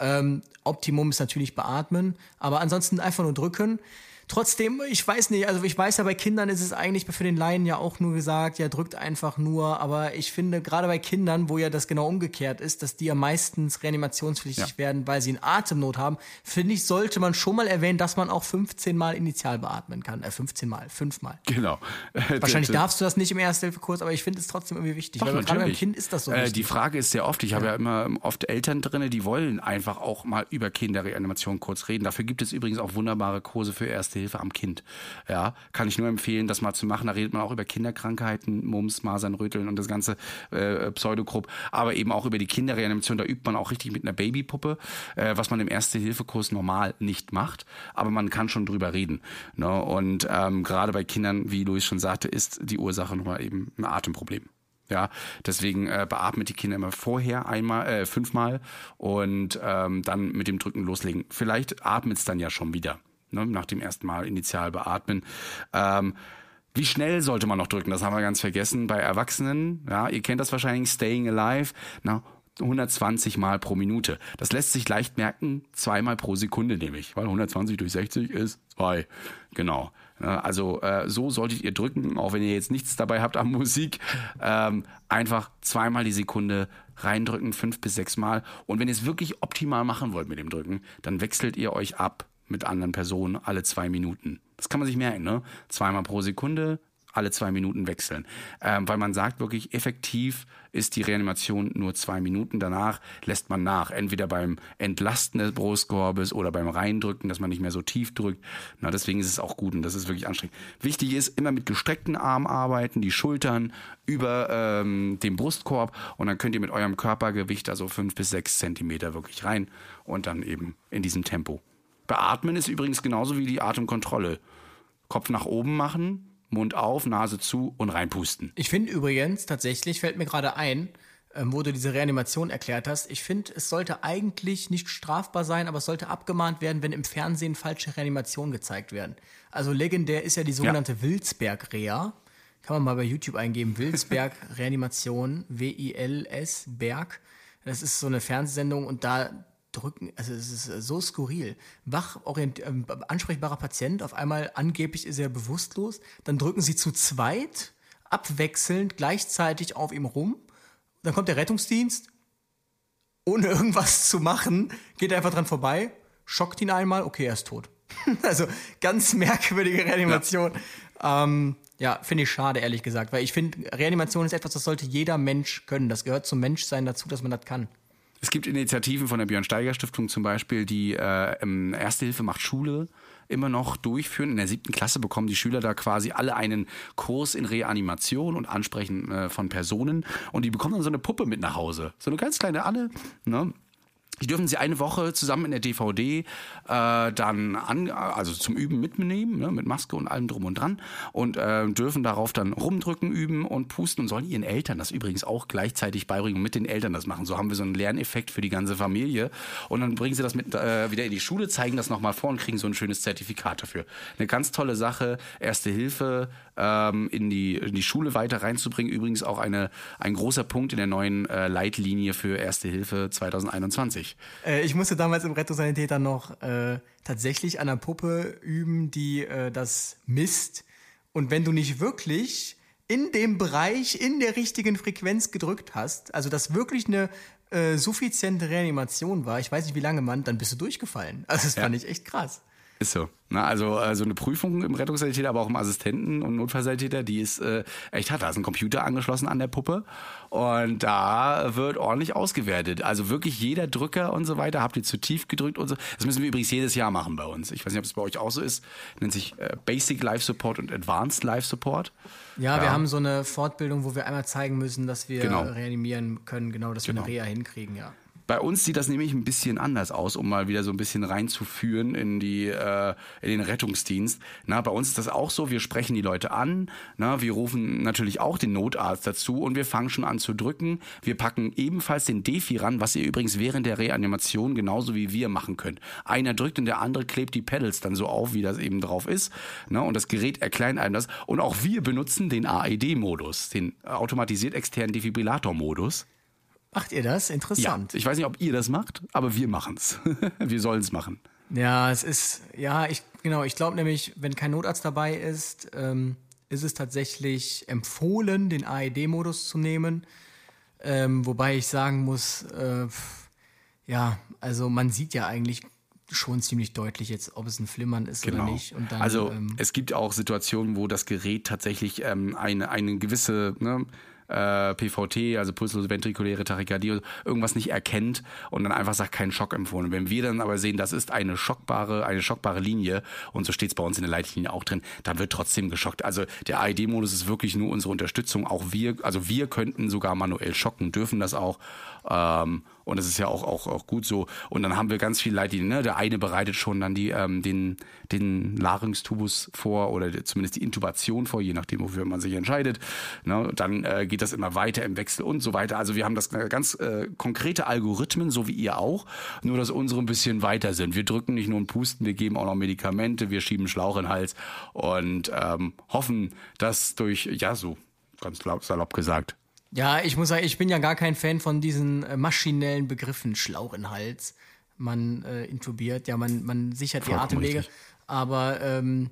Ähm, Optimum ist natürlich beatmen, aber ansonsten einfach nur drücken. Trotzdem, ich weiß nicht, also ich weiß ja, bei Kindern ist es eigentlich für den Laien ja auch nur gesagt, ja, drückt einfach nur, aber ich finde, gerade bei Kindern, wo ja das genau umgekehrt ist, dass die ja meistens reanimationspflichtig Ja. werden, weil sie einen Atemnot haben, finde ich, sollte man schon mal erwähnen, dass man auch 15 Mal initial beatmen kann. Äh, 15 Mal, 5 Mal. Genau. Wahrscheinlich darfst du das nicht im Ersthilfekurs, aber ich finde es trotzdem irgendwie wichtig, Doch, weil gerade beim. Kind ist das so Äh, die Frage ist sehr oft, ich habe ja immer oft Eltern drinne, die wollen einfach auch mal über Kinderreanimation kurz reden. Dafür gibt es übrigens auch wunderbare Kurse für Erste Hilfe am Kind. Ja, kann ich nur empfehlen, das mal zu machen. Da redet man auch über Kinderkrankheiten, Mumps, Masern, Röteln und das ganze äh, Pseudogrupp, aber eben auch über die Kinderreanimation. Da übt man auch richtig mit einer Babypuppe, äh, was man im Erste-Hilfe-Kurs normal nicht macht. Aber man kann schon drüber reden. Ne? Und ähm, gerade bei Kindern, wie Luis schon sagte, ist die Ursache nochmal eben ein Atemproblem. Ja, deswegen äh, beatmet die Kinder immer vorher einmal, äh, fünfmal und ähm, dann mit dem Drücken loslegen. Vielleicht atmet es dann ja schon wieder, ne, nach dem ersten Mal initial beatmen. Ähm, wie schnell sollte man noch drücken? Das haben wir ganz vergessen bei Erwachsenen. Ja, ihr kennt das wahrscheinlich, Staying Alive. Na, 120 Mal pro Minute. Das lässt sich leicht merken, zweimal pro Sekunde nämlich, weil 120 durch 60 ist zwei. Genau. Ja, Also äh, so solltet ihr drücken, auch wenn ihr jetzt nichts dabei habt an Musik. Ähm, einfach zweimal die Sekunde reindrücken, fünf bis sechs Mal. Und wenn ihr es wirklich optimal machen wollt mit dem Drücken, dann wechselt ihr euch ab mit anderen Personen alle zwei Minuten. Das kann man sich merken, ne? Zweimal pro Sekunde, alle zwei Minuten wechseln. Ähm, weil man sagt wirklich, effektiv ist die Reanimation nur zwei Minuten. Danach lässt man nach. Entweder beim Entlasten des Brustkorbes oder beim Reindrücken, dass man nicht mehr so tief drückt. Na, deswegen ist es auch gut und das ist wirklich anstrengend. Wichtig ist, immer mit gestreckten Armen arbeiten, die Schultern über ähm, dem Brustkorb und dann könnt ihr mit eurem Körpergewicht, also fünf bis sechs Zentimeter wirklich rein und dann eben in diesem Tempo. Beatmen ist übrigens genauso wie die Atemkontrolle. Kopf nach oben machen, Mund auf, Nase zu und reinpusten. Ich finde übrigens, tatsächlich fällt mir gerade ein, ähm, wo du diese Reanimation erklärt hast, ich finde, es sollte eigentlich nicht strafbar sein, aber es sollte abgemahnt werden, wenn im Fernsehen falsche Reanimationen gezeigt werden. Also legendär ist ja die sogenannte Wilsberg-Rea. Kann man mal bei YouTube eingeben, Wilsberg-Reanimation, W-I-L-S, Berg. Das ist so eine Fernsehsendung und da drücken, also es ist so skurril. Wach, orient, ähm, ansprechbarer Patient, auf einmal angeblich ist er bewusstlos, dann drücken sie zu zweit, abwechselnd, gleichzeitig auf ihm rum. Dann kommt der Rettungsdienst, ohne irgendwas zu machen, geht einfach dran vorbei, schockt ihn einmal, okay, er ist tot. also ganz merkwürdige Reanimation. Ja, ähm, ja finde ich schade, ehrlich gesagt, weil ich finde, Reanimation ist etwas, das sollte jeder Mensch können. Das gehört zum Menschsein dazu, dass man das kann. Es gibt Initiativen von der Björn Steiger Stiftung zum Beispiel, die äh, Erste Hilfe macht Schule immer noch durchführen. In der siebten Klasse bekommen die Schüler da quasi alle einen Kurs in Reanimation und Ansprechen äh, von Personen. Und die bekommen dann so eine Puppe mit nach Hause. So eine ganz kleine Anne. Ne? Die dürfen sie eine Woche zusammen in der DVD äh, dann an, also zum Üben mitnehmen, ne, mit Maske und allem drum und dran und äh, dürfen darauf dann rumdrücken, üben und pusten und sollen ihren Eltern das übrigens auch gleichzeitig beibringen und mit den Eltern das machen. So haben wir so einen Lerneffekt für die ganze Familie und dann bringen sie das mit äh, wieder in die Schule, zeigen das nochmal vor und kriegen so ein schönes Zertifikat dafür. Eine ganz tolle Sache, Erste Hilfe ähm, in, die, in die Schule weiter reinzubringen. Übrigens auch eine, ein großer Punkt in der neuen äh, Leitlinie für Erste Hilfe 2021. Äh, ich musste damals im Rettungssanitäter noch äh, tatsächlich an einer Puppe üben, die äh, das misst. Und wenn du nicht wirklich in dem Bereich, in der richtigen Frequenz gedrückt hast, also das wirklich eine äh, suffiziente Reanimation war, ich weiß nicht wie lange man, dann bist du durchgefallen. Also das fand ich echt krass. Ist so. Na, also äh, so eine Prüfung im Rettungssanitäter, aber auch im Assistenten- und Notfallsanitäter, die ist äh, echt hart. Da ist ein Computer angeschlossen an der Puppe und da wird ordentlich ausgewertet. Also wirklich jeder Drücker und so weiter. Habt ihr zu tief gedrückt und so. Das müssen wir übrigens jedes Jahr machen bei uns. Ich weiß nicht, ob es bei euch auch so ist. Nennt sich äh, Basic Life Support und Advanced Life Support. Ja, wir haben so eine Fortbildung, wo wir einmal zeigen müssen, dass wir Genau. reanimieren können, genau, dass wir eine Reha hinkriegen, ja. Bei uns sieht das nämlich ein bisschen anders aus, um mal wieder so ein bisschen reinzuführen in die äh, in den Rettungsdienst. Na, bei uns ist das auch so. Wir sprechen die Leute an. Na, wir rufen natürlich auch den Notarzt dazu und wir fangen schon an zu drücken. Wir packen ebenfalls den Defi ran, was ihr übrigens während der Reanimation genauso wie wir machen könnt. Einer drückt und der andere klebt die Pedals dann so auf, wie das eben drauf ist. Na, und das Gerät erklärt einem das. Und auch wir benutzen den AED-Modus, den automatisiert externen Defibrillator-Modus. Macht ihr das? Ja, Interessant. ich weiß nicht, ob ihr das macht, aber wir machen's. wir sollen's machen. Ja, es ist, ja, ich, genau, ich glaube nämlich, wenn kein Notarzt dabei ist, ähm, ist es tatsächlich empfohlen, den AED-Modus zu nehmen. Ähm, wobei ich sagen muss, äh, ja, also man sieht ja eigentlich schon ziemlich deutlich jetzt, ob es ein Flimmern ist oder nicht. Und dann, also ähm, es gibt auch Situationen, wo das Gerät tatsächlich ähm, eine, eine gewisse ne, äh, PVT, also pulslose ventrikuläre Tachykardie, irgendwas nicht erkennt und dann einfach sagt, kein Schock empfohlen. Wenn wir dann aber sehen, das ist eine schockbare, eine schockbare Linie und so steht es bei uns in der Leitlinie auch drin, dann wird trotzdem geschockt. Also der AED-Modus ist wirklich nur unsere Unterstützung. Auch wir, also wir könnten sogar manuell schocken, dürfen das auch. Ähm, und das ist ja auch, auch, auch gut so. Und dann haben wir ganz viele Leitlinien. Ne? Der eine bereitet schon dann die, ähm, den, den Larynxtubus vor oder zumindest die Intubation vor, je nachdem, wofür man sich entscheidet. Ne? Dann äh, geht das immer weiter im Wechsel und so weiter. Also wir haben das äh, ganz äh, konkrete Algorithmen, so wie ihr auch, nur dass unsere ein bisschen weiter sind. Wir drücken nicht nur und pusten, wir geben auch noch Medikamente, wir schieben Schlauch in den Hals und ähm, hoffen, dass durch, ja so, ganz salopp gesagt, Ja, ich muss sagen, ich bin ja gar kein Fan von diesen äh, maschinellen Begriffen, Schlauch in Hals. Man äh, intubiert, ja, man, man sichert die Vollkommen Atemwege. richtig. Aber ähm,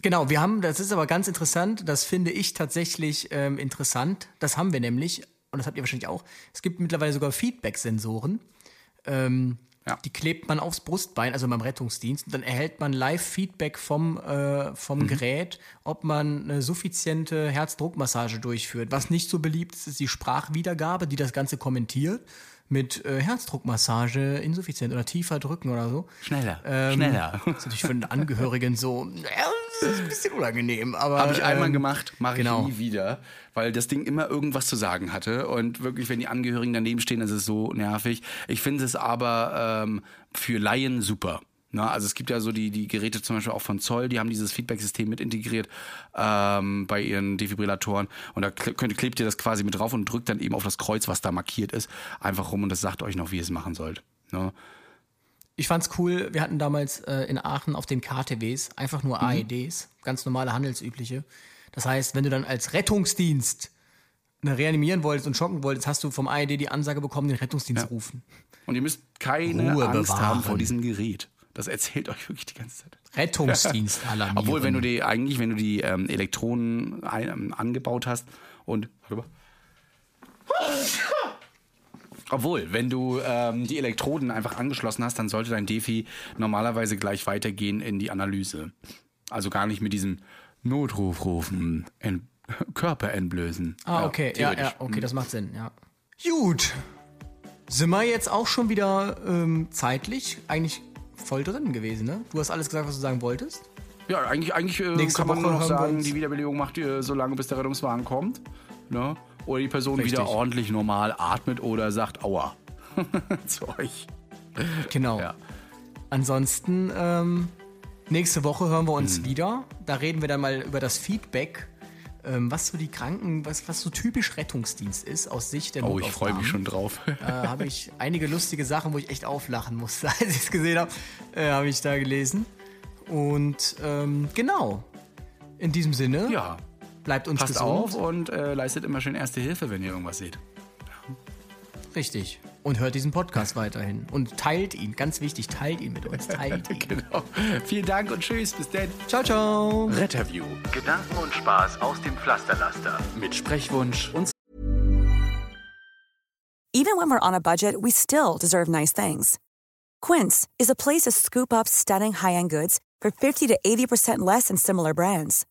genau, wir haben, das ist aber ganz interessant, das finde ich tatsächlich ähm, interessant. Das haben wir nämlich, und das habt ihr wahrscheinlich auch. Es gibt mittlerweile sogar Feedback-Sensoren. Ähm, Ja. Die klebt man aufs Brustbein, also beim Rettungsdienst, und dann erhält man Live-Feedback vom, äh, vom Mhm. Gerät, ob man eine suffiziente Herzdruckmassage durchführt. Was nicht so beliebt ist, ist die Sprachwiedergabe, die das Ganze kommentiert mit äh, Herzdruckmassage insuffizient oder tiefer drücken oder so. schneller, Ähm, schneller. Ist natürlich für den Angehörigen so, das ist ein bisschen unangenehm, aber. Habe ich einmal ähm, gemacht, mache genau. ich nie wieder, weil das Ding immer irgendwas zu sagen hatte und wirklich, wenn die Angehörigen daneben stehen, ist es so nervig. Ich finde es aber ähm, für Laien super. Na, also es gibt ja so die, die Geräte zum Beispiel auch von Zoll, die haben dieses Feedback-System mit integriert ähm, bei ihren Defibrillatoren und da könnt, klebt ihr das quasi mit drauf und drückt dann eben auf das Kreuz, was da markiert ist, einfach rum und das sagt euch noch, wie ihr es machen sollt. Ne? Ich fand's cool, wir hatten damals äh, in Aachen auf den KTWs einfach nur Mhm. AEDs, ganz normale handelsübliche. Das heißt, wenn du dann als Rettungsdienst ne, reanimieren wolltest und schocken wolltest, hast du vom AED die Ansage bekommen, den Rettungsdienst rufen. Und ihr müsst keine Ruhe Angst haben bewahren. vor diesem Gerät. Das erzählt euch wirklich die ganze Zeit. Rettungsdienst alarmieren. Obwohl, wenn du die eigentlich, wenn du die ähm, Elektronen ein, ähm, angebaut hast und warte mal. Obwohl, wenn du ähm, die Elektroden einfach angeschlossen hast, dann sollte dein Defi normalerweise gleich weitergehen in die Analyse. Also gar nicht mit diesem Notruf rufen, Ent Körper entblößen. Ah, okay, ja, ja, okay, das macht Sinn, ja. Gut. Sind wir jetzt auch schon wieder ähm, zeitlich eigentlich voll drin gewesen, ne? Du hast alles gesagt, was du sagen wolltest. Ja, eigentlich, eigentlich äh, Nächste kann man Woche nur noch sagen, die Wiederbelebung macht ihr so lange, bis der Rettungswagen kommt. Ne? Oder die Person Richtig. wieder ordentlich normal atmet oder sagt Aua zu euch. Genau. Ja. Ansonsten, ähm, nächste Woche hören wir uns wieder. Da reden wir dann mal über das Feedback, was so die Kranken, was, was so typisch Rettungsdienst ist aus Sicht der Oh, ich freue mich schon drauf. äh, habe ich einige lustige Sachen, wo ich echt auflachen musste, als ich es gesehen habe, äh, habe ich da gelesen. Und ähm, genau, in diesem Sinne, ja, bleibt uns passt gesund. auf und äh, leistet immer schön Erste Hilfe, wenn ihr irgendwas seht. Richtig. Und hört diesen Podcast weiterhin. Und teilt ihn, ganz wichtig, teilt ihn mit uns, teilt ihn. Genau. Vielen Dank und tschüss. Bis dann. Ciao, ciao. Retterview Gedanken und Spaß aus dem Pflasterlaster. mit Sprechwunsch und Even when we're on a budget, we still deserve nice things. Quince is a place to scoop up stunning high-end goods for 50 to 80% less than similar brands.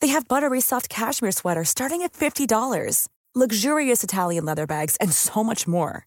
They have buttery soft cashmere sweaters starting at $50, luxurious Italian leather bags, and so much more.